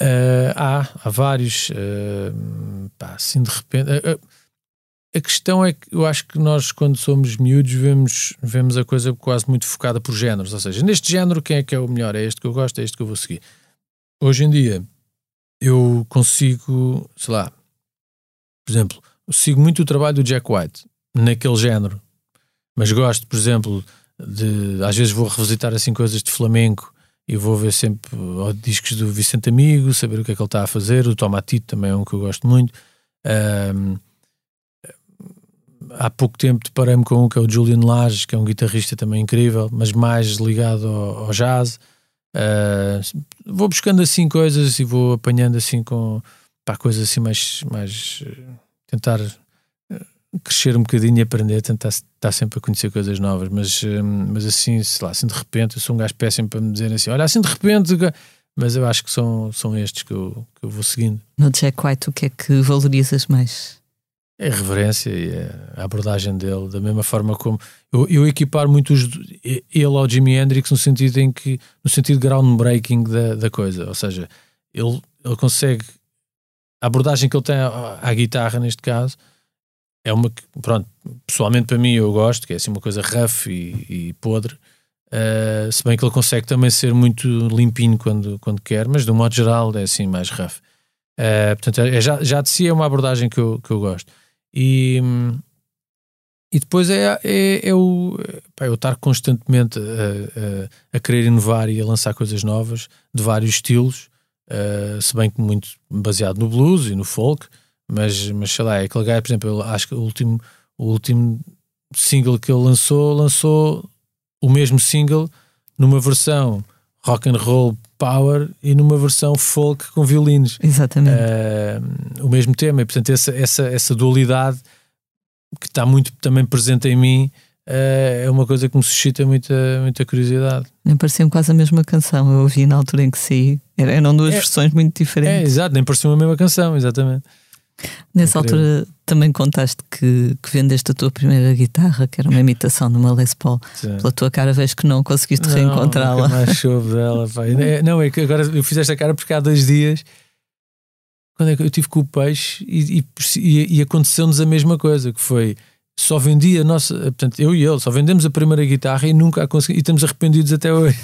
Ah, há, há vários, ah, pá, assim de repente. ah, a questão é que eu acho que nós, quando somos miúdos, vemos, vemos a coisa quase muito focada por géneros. Ou seja, neste género, quem é que é o melhor? É este que eu gosto, é este que eu vou seguir. Hoje em dia, eu consigo, sei lá, por exemplo, sigo muito o trabalho do Jack White naquele género, mas gosto, por exemplo, de às vezes vou revisitar assim coisas de flamenco e vou ver sempre discos do Vicente Amigo, saber o que é que ele está a fazer. O Tomatito também é um que eu gosto muito. Ahm, há pouco tempo deparei-me com um que é o Julian Lages, que é um guitarrista também incrível, mas mais ligado ao, ao jazz. Ah, vou buscando assim coisas e vou apanhando assim com pá, coisas assim mais, mais eh, tentar eh, crescer um bocadinho e aprender, tentar estar sempre a conhecer coisas novas, mas, eh, mas assim, sei lá, assim de repente, eu sou um gajo péssimo para me dizer assim, olha, assim de repente, mas eu acho que são, são estes que eu, que eu vou seguindo. No Jack White, o que é que valorizas mais? É a reverência e a abordagem dele, da mesma forma como eu, eu equipar muito os, ele ao Jimi Hendrix no sentido em que, no sentido groundbreaking da, da coisa, ou seja, ele, ele consegue a abordagem que ele tem à, à guitarra neste caso é uma que, pronto, pessoalmente para mim eu gosto, que é assim uma coisa rough e, e podre, uh, se bem que ele consegue também ser muito limpinho quando, quando quer, mas de um modo geral é assim mais rough. Uh, portanto, é, já, já de si é uma abordagem que eu, que eu gosto. E, e depois é, é, é o pá, estar constantemente a, a, a, querer inovar e a lançar coisas novas de vários estilos, uh, se bem que muito baseado no blues e no folk, mas, mas sei lá, é aquele gajo, por exemplo, eu acho que o último, o último single que ele lançou, lançou o mesmo single numa versão rock and roll power e numa versão folk com violinos. Exatamente. Uh, o mesmo tema, e portanto, essa, essa, essa dualidade que está muito também presente em mim uh, é uma coisa que me suscita muita, muita curiosidade. Nem parecia quase a mesma canção. Eu ouvi na altura em que saí. Eram duas É. versões muito É, diferentes. exato, nem parecia a mesma canção, exatamente. Nessa incrível. altura também contaste que, que vendeste a tua primeira guitarra, que era uma imitação de uma Les Paul. Sim. Pela tua cara vejo que não conseguiste reencontrá-la. mais soube dela. pá. Não, é que agora eu fiz esta cara porque há dois dias quando é que eu tive com o peixe e, e, e- e aconteceu-nos a mesma coisa, que foi só vendi a nossa, portanto, eu e ele, só vendemos a primeira guitarra e nunca a consegui, e estamos arrependidos até hoje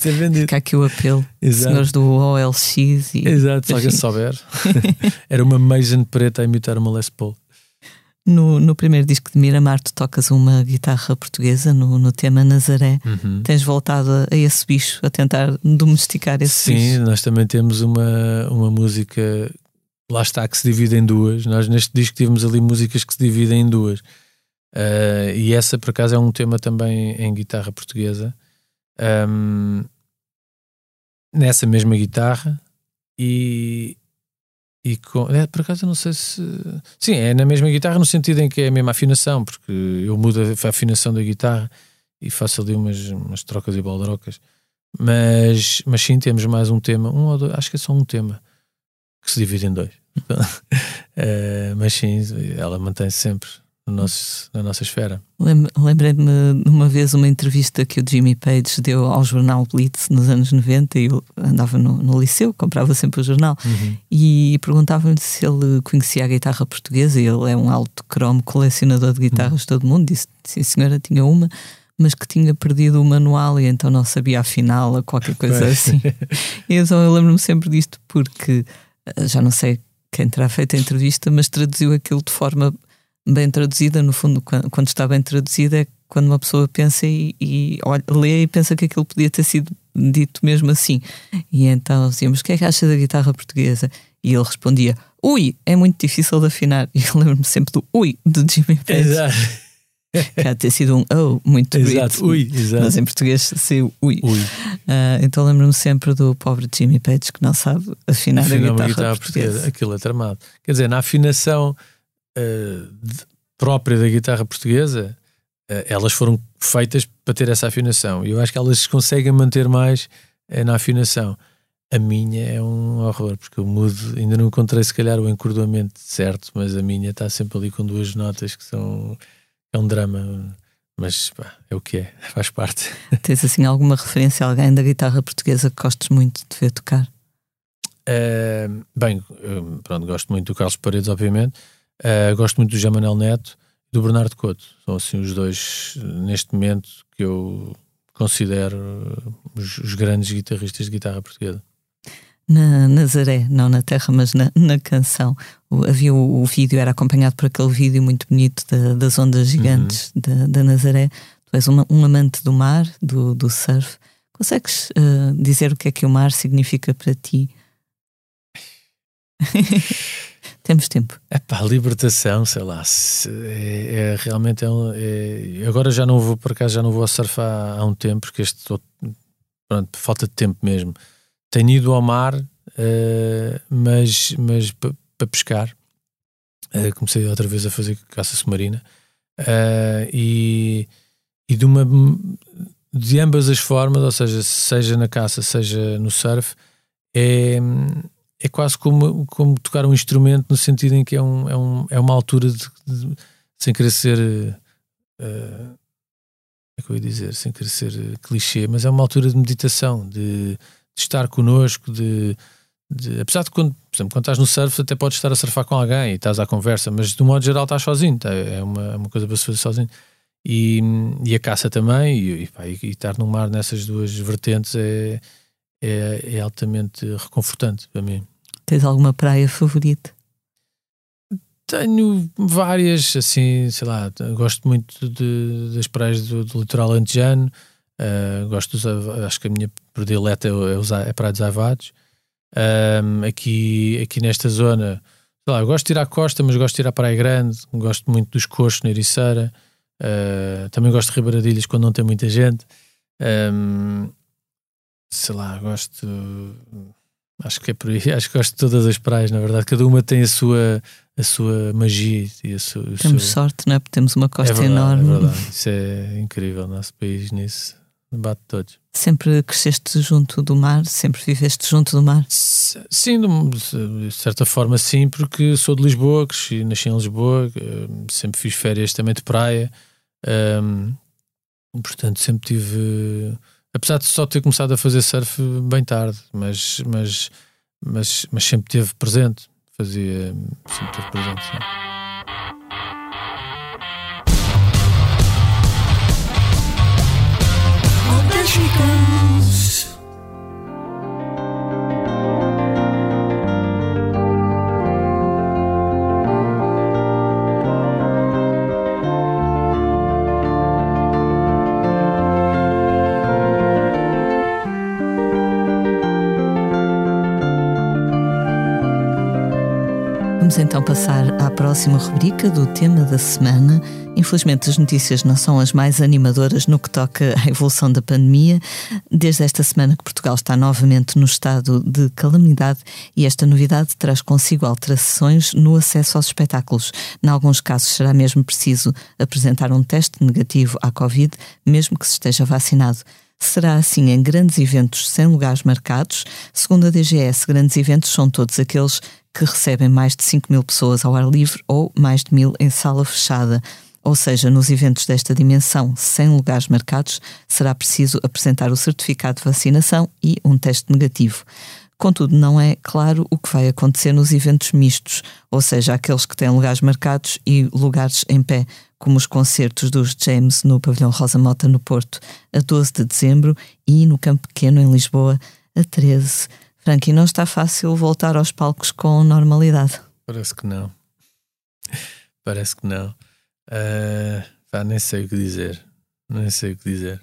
ter vendido. Fica aqui o apelo. Exato. Senhores do OLX e Exato, se alguém souber. [LAUGHS] Era uma Mason preta a imitar uma Les Paul. no, no primeiro disco de Miramar tu tocas uma guitarra portuguesa no, no tema Nazaré. Tens voltado a, a esse bicho, a tentar domesticar esse Sim, bicho. nós também temos uma, uma música, lá está, que se divide em duas. Nós neste disco tivemos ali músicas que se dividem em duas. Ah, e essa, por acaso, é um tema também em guitarra portuguesa. Ahm, nessa mesma guitarra e. E com, é, por acaso eu não sei se. Sim, é na mesma guitarra no sentido em que é a mesma afinação, porque eu mudo a afinação da guitarra e faço ali umas, umas trocas e baldrocas. Mas, mas sim, temos mais um tema, um ou dois, acho que é só um tema que se divide em dois. Eh, [LAUGHS] mas sim, ela mantém-se sempre no nosso, na nossa esfera. Lem- Lembrei-me de uma vez uma entrevista que o Jimmy Page deu ao jornal Blitz nos anos 90 e eu andava no, no liceu, comprava sempre o jornal e perguntavam-lhe se ele conhecia a guitarra portuguesa e ele é um alto cromo colecionador de guitarras de todo mundo, disse sim a senhora tinha uma mas que tinha perdido o manual e então não sabia afinal qualquer coisa Pois. assim [LAUGHS] e então eu lembro-me sempre disto porque eh, já não sei quem terá feito a entrevista mas traduziu aquilo de forma bem traduzida, no fundo, quando, está bem traduzida, é quando uma pessoa pensa e, e olha, lê e pensa que aquilo podia ter sido dito mesmo assim. E então dizíamos: o que é que acha da guitarra portuguesa? E ele respondia: Ui, é muito difícil de afinar. [LAUGHS] E eu lembro-me sempre do Ui de Jimmy Page, Exato, que há de ter sido um Oh, muito exato. Ui, exato. Mas em português saiu Ui. Ui. Ah, então lembro-me sempre do pobre Jimmy Page que não sabe afinar a guitarra, guitarra portuguesa. portuguesa. Aquilo é tramado. Quer dizer, na afinação eh, de- própria da guitarra portuguesa, eh, elas foram feitas para ter essa afinação. E eu acho que elas se conseguem manter mais eh, na afinação. A minha é um horror, porque eu mudo, ainda não encontrei se calhar o encordamento certo, mas a minha está sempre ali com duas notas que são. É um drama. Mas pá, é o que é, [LAUGHS] faz parte. Tens assim alguma referência a alguém da guitarra portuguesa que gostes muito de ver tocar? Eh, bem, pronto, gosto muito do Carlos Paredes, obviamente. Eh, gosto muito do Jean Manuel Neto e do Bernardo Couto. São assim os dois, eh, neste momento, que eu considero eh, os, os grandes guitarristas de guitarra portuguesa. Na Nazaré, não na Terra, mas na, na canção. O- havia o, o vídeo, era acompanhado por aquele vídeo muito bonito da- das ondas gigantes da, da Nazaré. Tu és uma- um amante do mar, do, do surf. Consegues eh, dizer o que é que o mar significa para ti? [LAUGHS] Temos tempo. É pá, libertação, sei lá. se- É, é realmente. É, é- agora já não vou, por acaso, já não vou a surfar há, há um tempo, porque este. Pronto, falta de tempo mesmo. Tenho ido ao mar, eh, mas, mas para pescar. Eh, comecei outra vez a fazer caça submarina. Eh, e, e de uma. De ambas as formas, ou seja, seja na caça, seja no surf, é é quase como, como tocar um instrumento no sentido em que é, um, é, um, é uma altura de, de- sem querer ser como é que eu ia dizer, sem querer ser eh, clichê, mas é uma altura de meditação, de, de estar connosco, de, de- apesar de quando, por exemplo, quando estás no surf até podes estar a surfar com alguém e estás à conversa, mas de um modo geral estás sozinho, tá? é uma, é uma coisa para se fazer sozinho. E, e a caça também, e, e, pá, e estar no mar nessas duas vertentes é, é, é altamente reconfortante para mim. Tens alguma praia favorita? Tenho várias, assim, sei lá, gosto muito de- das praias do, do litoral antejano, eh, gosto dos, acho que a minha predileta é, é, os é a Praia dos Aivados. Ahm, aqui, aqui nesta zona, sei lá, gosto de ir à costa, mas gosto de ir à Praia Grande, gosto muito dos coxos na Ericeira, eh, também gosto de Ribeiradilhas quando não tem muita gente. Ahm, sei lá, gosto. Acho que é por aí. [LAUGHS] Acho que gosto de todas as praias, na verdade. Cada uma tem a sua, a sua magia e a sua. o Temos seu- sorte, não é? Porque temos uma costa é verdade, enorme. É verdade. Isso é incrível. O nosso país nisso bate todos. Sempre cresceste junto do mar, sempre viveste junto do mar. Sim, de certa forma, sim, porque sou de Lisboa, cresci, nasci em Lisboa, eh, sempre fiz férias também de praia. ehm, portanto, sempre tive. Apesar de só ter começado a fazer surf bem tarde, mas, mas, mas, mas sempre teve presente. Fazia. Sempre teve presente, sim. Vamos então passar à próxima rubrica do tema da semana. Infelizmente, as notícias não são as mais animadoras no que toca à evolução da pandemia. Desde esta semana que Portugal está novamente no estado de calamidade e esta novidade traz consigo alterações no acesso aos espetáculos. Em alguns casos, será mesmo preciso apresentar um teste negativo à Covid, mesmo que se esteja vacinado. Será assim em grandes eventos sem lugares marcados. Segundo a DGS, grandes eventos são todos aqueles que recebem mais de 5 mil pessoas ao ar livre ou mais de mil em sala fechada. Ou seja, nos eventos desta dimensão, sem lugares marcados, será preciso apresentar o certificado de vacinação e um teste negativo. Contudo, não é claro o que vai acontecer nos eventos mistos, ou seja, aqueles que têm lugares marcados e lugares em pé, como os concertos dos James no Pavilhão Rosa Mota no Porto, a 12 de dezembro, e no Campo Pequeno, em Lisboa, a 13. Frank, e não está fácil voltar aos palcos com normalidade. Parece que não. [LAUGHS] Parece que não. Ah, pá, nem sei o que dizer. Nem sei o que dizer.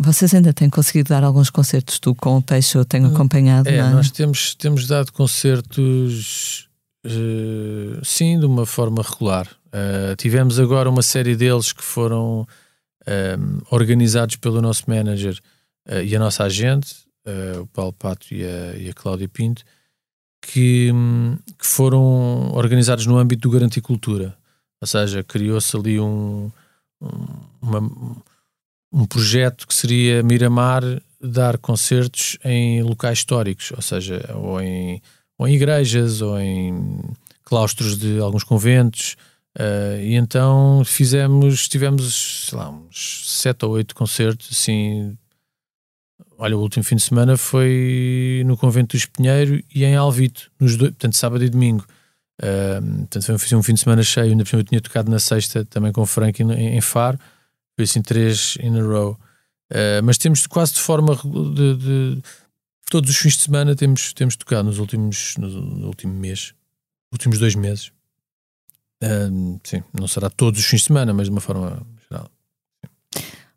Vocês ainda têm conseguido dar alguns concertos, tu com o Peixe eu tenho acompanhado. É, não nós temos, temos dado concertos, eh, sim, de uma forma regular. Eh, tivemos agora uma série deles que foram ehm, organizados pelo nosso manager eh, e a nossa agente, eh, o Paulo Pato e a, e a Cláudia Pinto, que, hum, que foram organizados no âmbito do Garantir Cultura. Ou seja, criou-se ali um, um, uma- um projeto que seria Miramar dar concertos em locais históricos, ou seja, ou em, ou em igrejas, ou em claustros de alguns conventos. Eh, e então fizemos, tivemos, sei lá, uns sete ou oito concertos, assim. Olha, o último fim de semana foi no Convento do Espinheiro e em Alvito, nos dois, portanto, sábado e domingo. Eh, portanto, foi um- fim de semana cheio. Ainda por cima eu tinha tocado na sexta também com o Frank em, em Faro. Foi assim três in a row. Uh, mas temos quase de forma de, de- todos os fins de semana temos, temos tocado nos últimos no, no último mês, últimos dois meses. Sim, não será todos os fins de semana, mas de uma forma geral.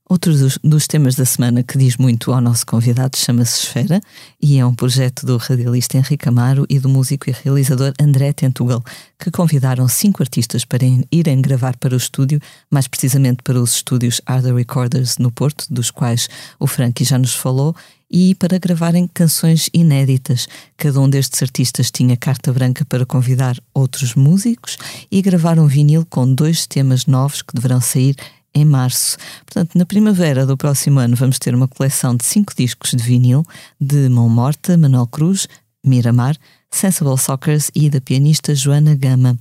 Outro dos, dos, temas da semana que diz muito ao nosso convidado chama-se Esfera e é um projeto do radialista Henrique Amaro e do músico e realizador André Tentugal, que convidaram cinco artistas para irem gravar para o estúdio, mais precisamente para os estúdios Arda Recorders no Porto, dos quais o Frankie já nos falou, e para gravarem canções inéditas. Cada um destes artistas tinha carta branca para convidar outros músicos e gravar um vinil com dois temas novos que deverão sair em março. Portanto, na primavera do próximo ano vamos ter uma coleção de cinco discos de vinil de Mão Morta, Manuel Cruz, Miramar, Sensible Sockers e da pianista Joana Gama.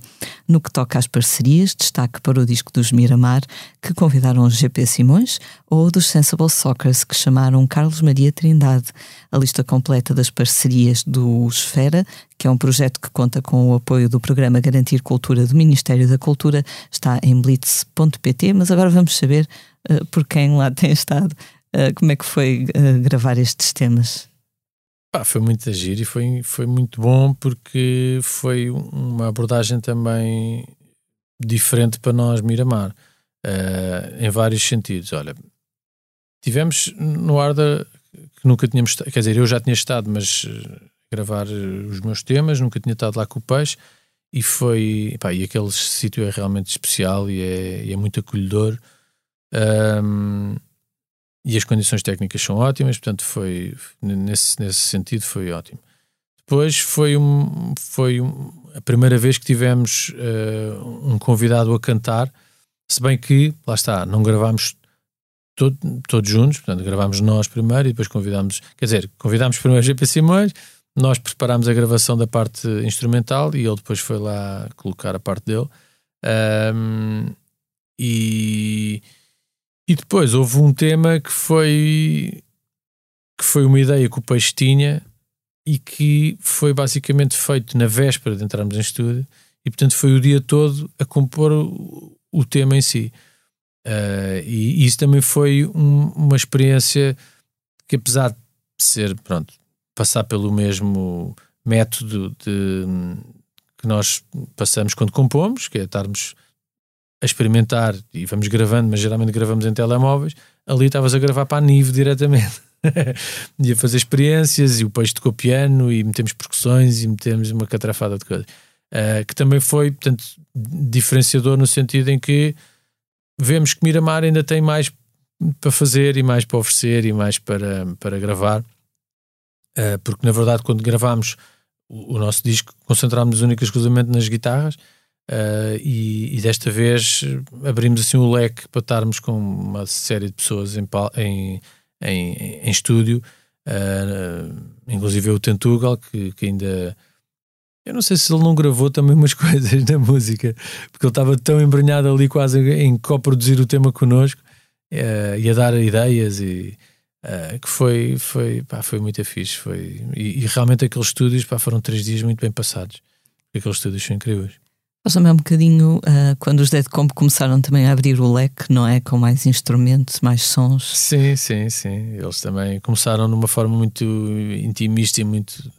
No que toca às parcerias, destaque para o disco dos Miramar, que convidaram o GP Simões, ou dos Sensible Sockers, que chamaram Carlos Maria Trindade. A lista completa das parcerias do Esfera, que é um projeto que conta com o apoio do Programa Garantir Cultura do Ministério da Cultura, está em blitz.pt, mas agora vamos saber uh, por quem lá tem estado, uh, como é que foi uh, gravar estes temas. Ah, foi muito agir e foi, foi muito bom porque foi uma abordagem também diferente para nós, Miramar, uh, em vários sentidos. Olha, tivemos no Arda que nunca tínhamos, quer dizer, eu já tinha estado, mas uh, gravar uh, os meus temas, nunca tinha estado lá com o peixe e foi, pá, e aquele sítio é realmente especial e é, e é muito acolhedor. E as condições técnicas são ótimas, portanto foi nesse, nesse sentido foi ótimo. Depois foi, um, foi um, a primeira vez que tivemos uh, um convidado a cantar, se bem que, lá está, não gravámos todo, todos juntos, portanto gravámos nós primeiro e depois convidámos, quer dizer, convidámos primeiro GP Simões, nós preparámos a gravação da parte instrumental e ele depois foi lá colocar a parte dele. Um, e e depois houve um tema que foi que foi uma ideia que o Peixe tinha e que foi basicamente feito na véspera de entrarmos em estúdio e portanto foi o dia todo a compor o, o tema em si. Uh, e isso também foi um, uma experiência que apesar de ser, pronto, passar pelo mesmo método de, que nós passamos quando compomos, que é estarmos a experimentar e vamos gravando, mas geralmente gravamos em telemóveis, ali estavas a gravar para a Nive diretamente. [LAUGHS] e a fazer experiências e o peixe tocou piano e metemos percussões e metemos uma catrafada de coisas. Uh, que também foi, portanto, diferenciador no sentido em que vemos que Miramar ainda tem mais para fazer e mais para oferecer e mais para, para gravar. Uh, porque na verdade, quando gravámos o, o nosso disco, concentrámos-nos única e exclusivamente nas guitarras Uh, e, e, desta vez abrimos assim o leque para estarmos com uma série de pessoas em, em, em, em estúdio, uh, inclusive o Tentugal, que, que, ainda. Eu não sei se ele não gravou também umas [LAUGHS] coisas na música, porque ele estava tão embranhado ali quase em co-produzir o tema connosco uh, e a dar ideias e. que foi, foi, pá, foi muito fixe. Foi, e, e realmente aqueles estúdios pá, foram três dias muito bem passados. Aqueles estúdios são incríveis. Também um bocadinho uh, quando os Dead Comp começaram também a abrir o leque, não é? Com mais instrumentos, mais sons. Sim, sim, sim. Eles também começaram de uma forma muito intimista e muito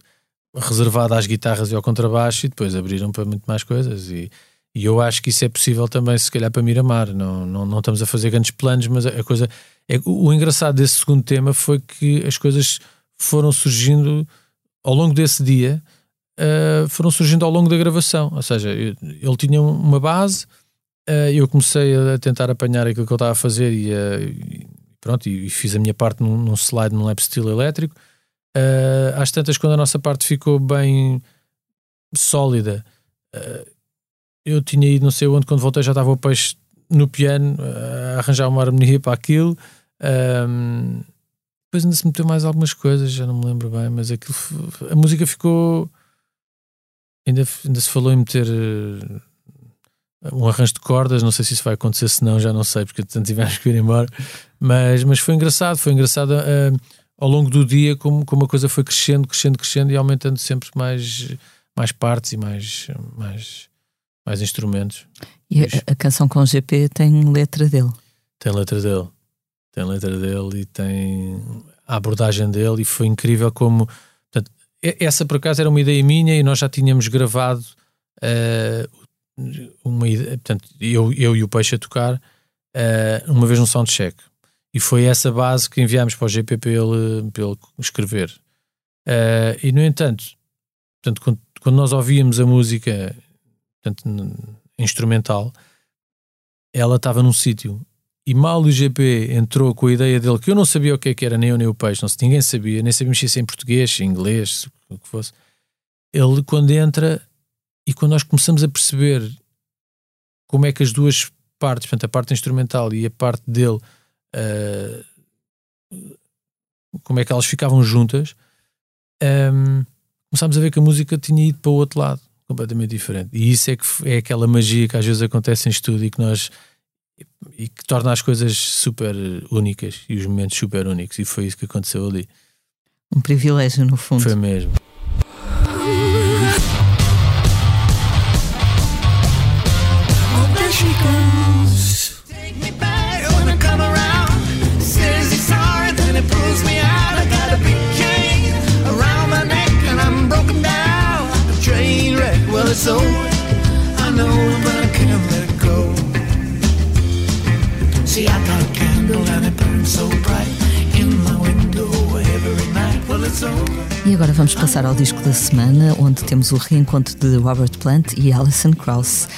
reservada às guitarras e ao contrabaixo e depois abriram para muito mais coisas. E, e eu acho que isso é possível também, se calhar, para Miramar. Não, não, não estamos a fazer grandes planos, mas a coisa. É, o engraçado desse segundo tema foi que as coisas foram surgindo ao longo desse dia uh, foram surgindo ao longo da gravação. Ou seja, eu, ele tinha uma base, uh, eu comecei a tentar apanhar aquilo que eu estava a fazer e, uh, pronto, e, fiz a minha parte num, num slide num lap steel elétrico. Uh, às tantas, quando a nossa parte ficou bem sólida, eu tinha ido não sei onde, quando voltei já estava o peixe no piano a arranjar uma harmonia para aquilo. Um, depois ainda se meteu mais algumas coisas, já não me lembro bem, mas aquilo, a música ficou Ainda, ainda se falou em meter uh, um arranjo de cordas, não sei se isso vai acontecer, se não, já não sei, porque tanto tivemos que ir embora. Mas, mas foi engraçado, foi engraçado uh, ao longo do dia como, como a coisa foi crescendo, crescendo, crescendo e aumentando sempre mais, mais partes e mais, mais, mais instrumentos. E a, a canção com o GP tem letra dele? Tem letra dele, tem letra dele e tem a abordagem dele, e foi incrível como essa por acaso era uma ideia minha e nós já tínhamos gravado uh, uma ideia, portanto, eu, eu e o Peixe a tocar uh, uma vez no soundcheck. E foi essa base que enviámos para o GP para ele, para ele escrever. Uh, e, no entanto, portanto, quando, quando, nós ouvíamos a música portanto, instrumental, ela estava num sítio. E mal o GP entrou com a ideia dele, que eu não sabia o que, é que era, nem eu nem o peixe, não, ninguém sabia, nem sabia mexer em português, em inglês, o que fosse. Ele, quando entra, e quando nós começamos a perceber como é que as duas partes, portanto, a parte instrumental e a parte dele, uh, como é que elas ficavam juntas, um, começámos a ver que a música tinha ido para o outro lado, completamente diferente. E isso é que é aquela magia que às vezes acontece em estúdio e que nós e que torna as coisas super únicas e os momentos super únicos. E foi isso que aconteceu ali. Um privilégio, no fundo. Foi mesmo. E agora vamos passar ao disco da semana, onde temos o reencontro de Robert Plant e Alison Krauss.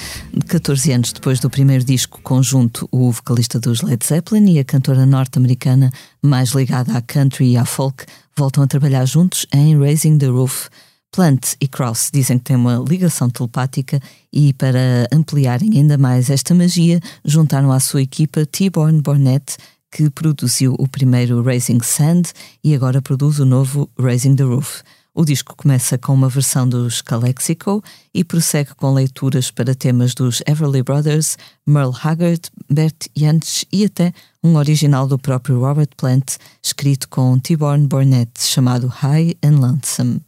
14 anos depois do primeiro disco conjunto, o vocalista dos Led Zeppelin e a cantora norte-americana mais ligada à country e à folk voltam a trabalhar juntos em Raising the Roof. Plant e Cross dizem que têm uma ligação telepática e, para ampliarem ainda mais esta magia, juntaram à sua equipa T-Born Burnett, que produziu o primeiro Raising Sand e agora produz o novo Raising the Roof. O disco começa com uma versão dos Calexico e prossegue com leituras para temas dos Everly Brothers, Merle Haggard, Bert Jansch e até um original do próprio Robert Plant, escrito com T-Born Burnett, chamado High and Lonesome.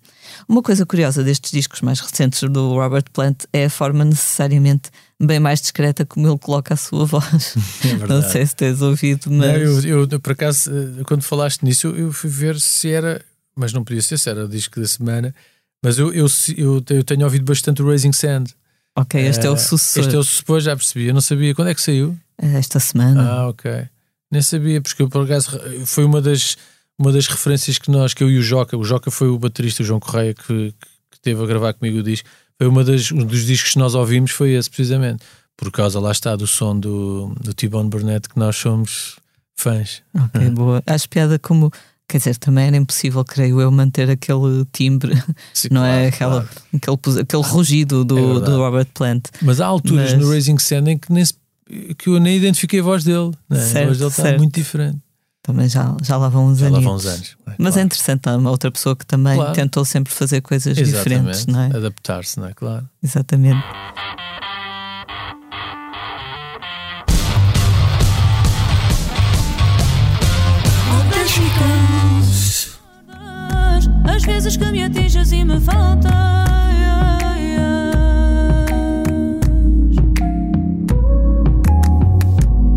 Uma coisa curiosa destes discos mais recentes do Robert Plant é a forma necessariamente bem mais discreta como ele coloca a sua voz. [LAUGHS] É não sei se tens ouvido, mas. Não, eu, eu, por acaso, eh, quando falaste nisso, eu, eu fui ver se era, mas não podia ser, se era o disco da semana. Mas eu, eu, eu, eu tenho ouvido bastante o Raising Sand. Ok, este uh, é o eh, sucessor. Este é o sucessor, já percebi. Eu não sabia. Quando é que saiu? Eh, esta semana. Ah, ok. Nem sabia, porque eu, por acaso foi uma das uma das referências que nós, que eu e o Joca, o Joca foi o baterista, o João Correia, que, que teve a gravar comigo o disco, foi uma das, um dos discos que nós ouvimos, foi esse precisamente, por causa, lá está, do som do, do T-Bone Burnett, que nós somos fãs. Ok, [LAUGHS] boa. Acho piada como. Quer dizer, também era impossível, creio eu, manter aquele timbre, Sim, não é? claro, é? Aquela, claro. aquele, aquele rugido do, é do Robert Plant. Mas há alturas Mas... no Raising Sand em que, nem se, que eu nem identifiquei a voz dele. Né? Certo, a voz dele está muito diferente. Também já, já lá vão uns já anos. Lá vão uns anos. É, Mas é claro. é interessante, há uma outra pessoa que também claro. tentou sempre fazer coisas Exatamente. diferentes, não é? Adaptar-se, não é? Claro. Exatamente. Às vezes que me atinges e me faltas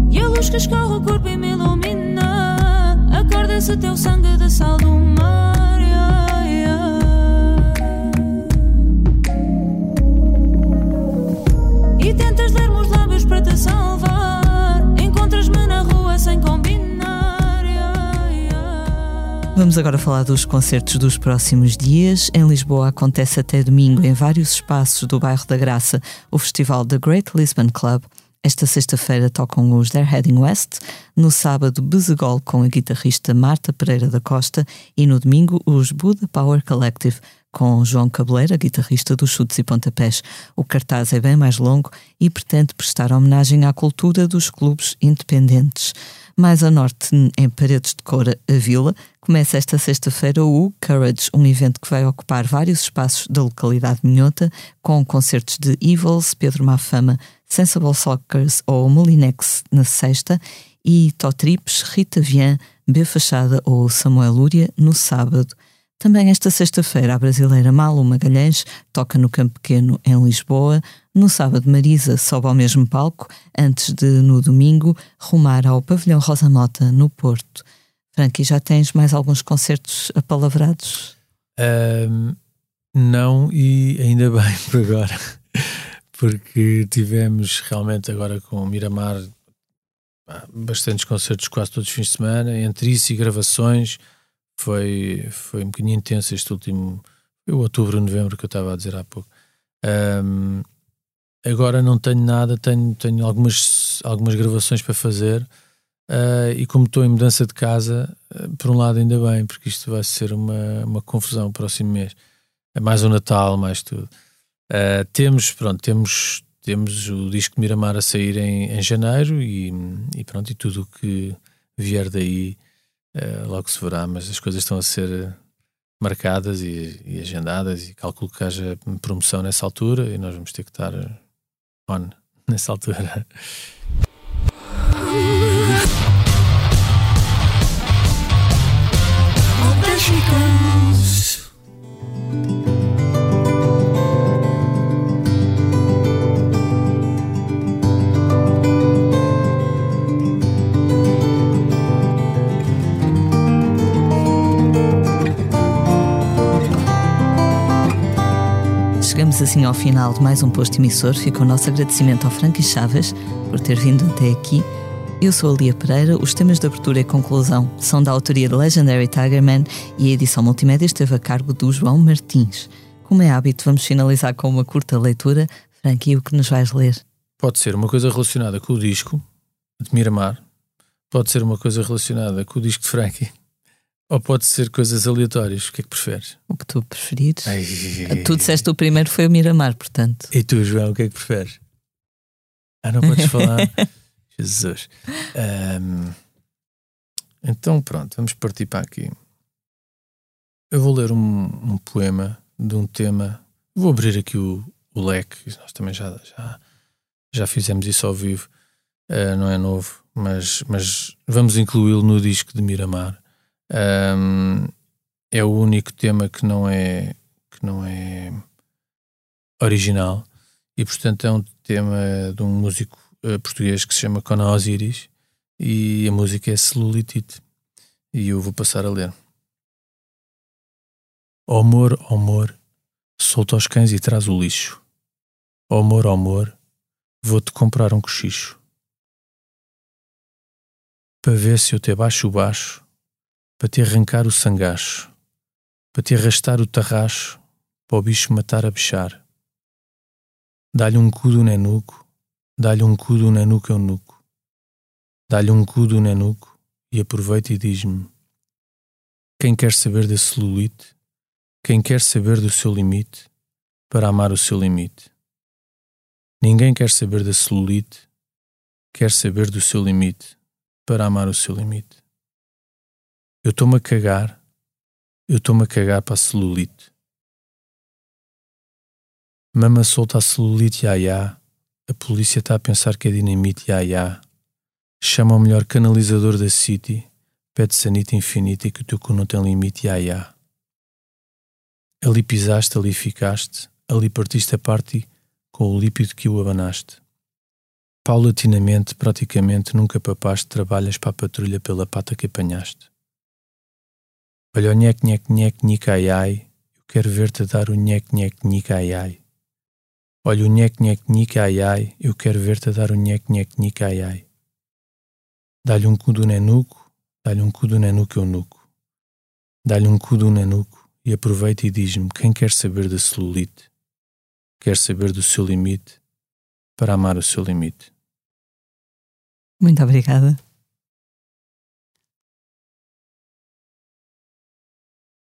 E a luz que escorre o corpo e me esse teu sangue de sal do mar. Yeah, yeah. E tentas ler-me os lábios para te salvar. Encontras-me na rua sem combinar. Yeah, Vamos agora falar dos concertos dos próximos dias. Em Lisboa acontece até domingo, em vários espaços do bairro da Graça, o festival The Great Lisbon Club. Esta sexta-feira tocam os They're Heading West, no sábado Bezegol com a guitarrista Marta Pereira da Costa e no domingo os Buda Power Collective com João Cabeleira, guitarrista dos Chutes e Pontapés. O cartaz é bem mais longo e pretende prestar homenagem à cultura dos clubes independentes. Mais a norte, em Paredes de Cora, a Vila, começa esta sexta-feira o Courage, um evento que vai ocupar vários espaços da localidade minhota, com concertos de Evils, Pedro Mafama, Sensible Sockers ou Molinex na sexta e Totrips, Rita Vian, B Fachada ou Samuel Lúria no sábado. Também esta sexta-feira a brasileira Malu Magalhães toca no Campo Pequeno em Lisboa. No sábado Marisa sobe ao mesmo palco antes de no domingo rumar ao Pavilhão Rosa Mota no Porto. Frankie, já tens mais alguns concertos apalavrados? Um, não, e ainda [LAUGHS] bem por agora porque tivemos realmente agora com o Miramar bastantes concertos quase todos os fins de semana. Entre isso e gravações, foi, foi um bocadinho intenso este último. O outubro, novembro que eu estava a dizer há pouco. Ahm, agora não tenho nada, tenho, tenho algumas, algumas gravações para fazer. ah, e como estou em mudança de casa, ah, por um lado ainda bem, porque isto vai ser uma, uma confusão o próximo mês. É mais o Natal, mais tudo. Ah, temos, pronto, temos, temos o disco Miramar a sair em, em janeiro e, e pronto, e tudo o que vier daí ah, logo se verá, mas as coisas estão a ser marcadas e, e agendadas e calculo que haja promoção nessa altura e nós vamos ter que estar on [LAUGHS] nessa altura. Assim ao final de mais um posto emissor. Fica o nosso agradecimento ao Frankie Chaves por ter vindo até aqui. Eu sou a Lia Pereira. Os temas de abertura e conclusão são da autoria de Legendary Tigerman e a edição multimédia esteve a cargo do João Martins. Como é hábito, vamos finalizar com uma curta leitura. Frankie, o que nos vais ler? Pode ser uma coisa relacionada com o disco de Miramar, pode ser uma coisa relacionada com o disco de Frankie, ou pode ser coisas aleatórias. O que é que preferes? O que tu preferires. Ai. Tu disseste o primeiro foi o Miramar, portanto. E tu, João, o que é que preferes? Ah, não podes falar? [LAUGHS] Jesus. Ahm, então, pronto, vamos partir para aqui. Eu vou ler um, um poema de um tema. Vou abrir aqui o, o leque. Nós também já, já, já fizemos isso ao vivo. Ah, não é novo, mas, mas vamos incluí-lo no disco de Miramar. Ahm, é o único tema que não é que não é original e portanto é um tema de um músico eh, português que se chama Conan Osiris e a música é Celulitite e eu vou passar a ler. Ó amor, ó amor solta os cães e traz o lixo. Ó amor, amor vou-te comprar um cochicho. Para ver se eu te baixo baixo para te arrancar o sangacho para te arrastar o tarracho para o bicho matar a bichar dá-lhe um cu do nenuco Dá-lhe um cu do nenuco nuco. Dá-lhe um cu do nenuco e aproveita e diz-me: Quem quer saber da celulite, quem quer saber do seu limite, para amar o seu limite. Ninguém quer saber da celulite, quer saber do seu limite, para amar o seu limite. Eu estou-me a cagar, eu estou-me a cagar para a celulite. Mama solta a celulite, ia, ia. A polícia está a pensar que é dinamite, ya. Chama o melhor canalizador da City, pede sanita infinita e que o teu cu não tem limite, ya. Ali pisaste, ali ficaste, ali partiste a parte com o lípido que o abanaste. Paulatinamente, praticamente, nunca papaste, trabalhas para a patrulha pela pata que apanhaste. Olha o nhec, nhec, nhec, nhec, ai, ai, eu quero ver-te dar o nhec, nhec, nhec, ai, ai. Olha o nhec, nhec, nhec, ai, ai, eu quero ver-te dar o nhec, nhec, nhec, ai, ai. Dá-lhe um cu do nenuco, dá-lhe um cu do nenuco eu nuco. Dá-lhe um cu do nenuco e aproveita e diz-me quem quer saber da celulite, quer saber do seu limite, para amar o seu limite. Muito obrigada.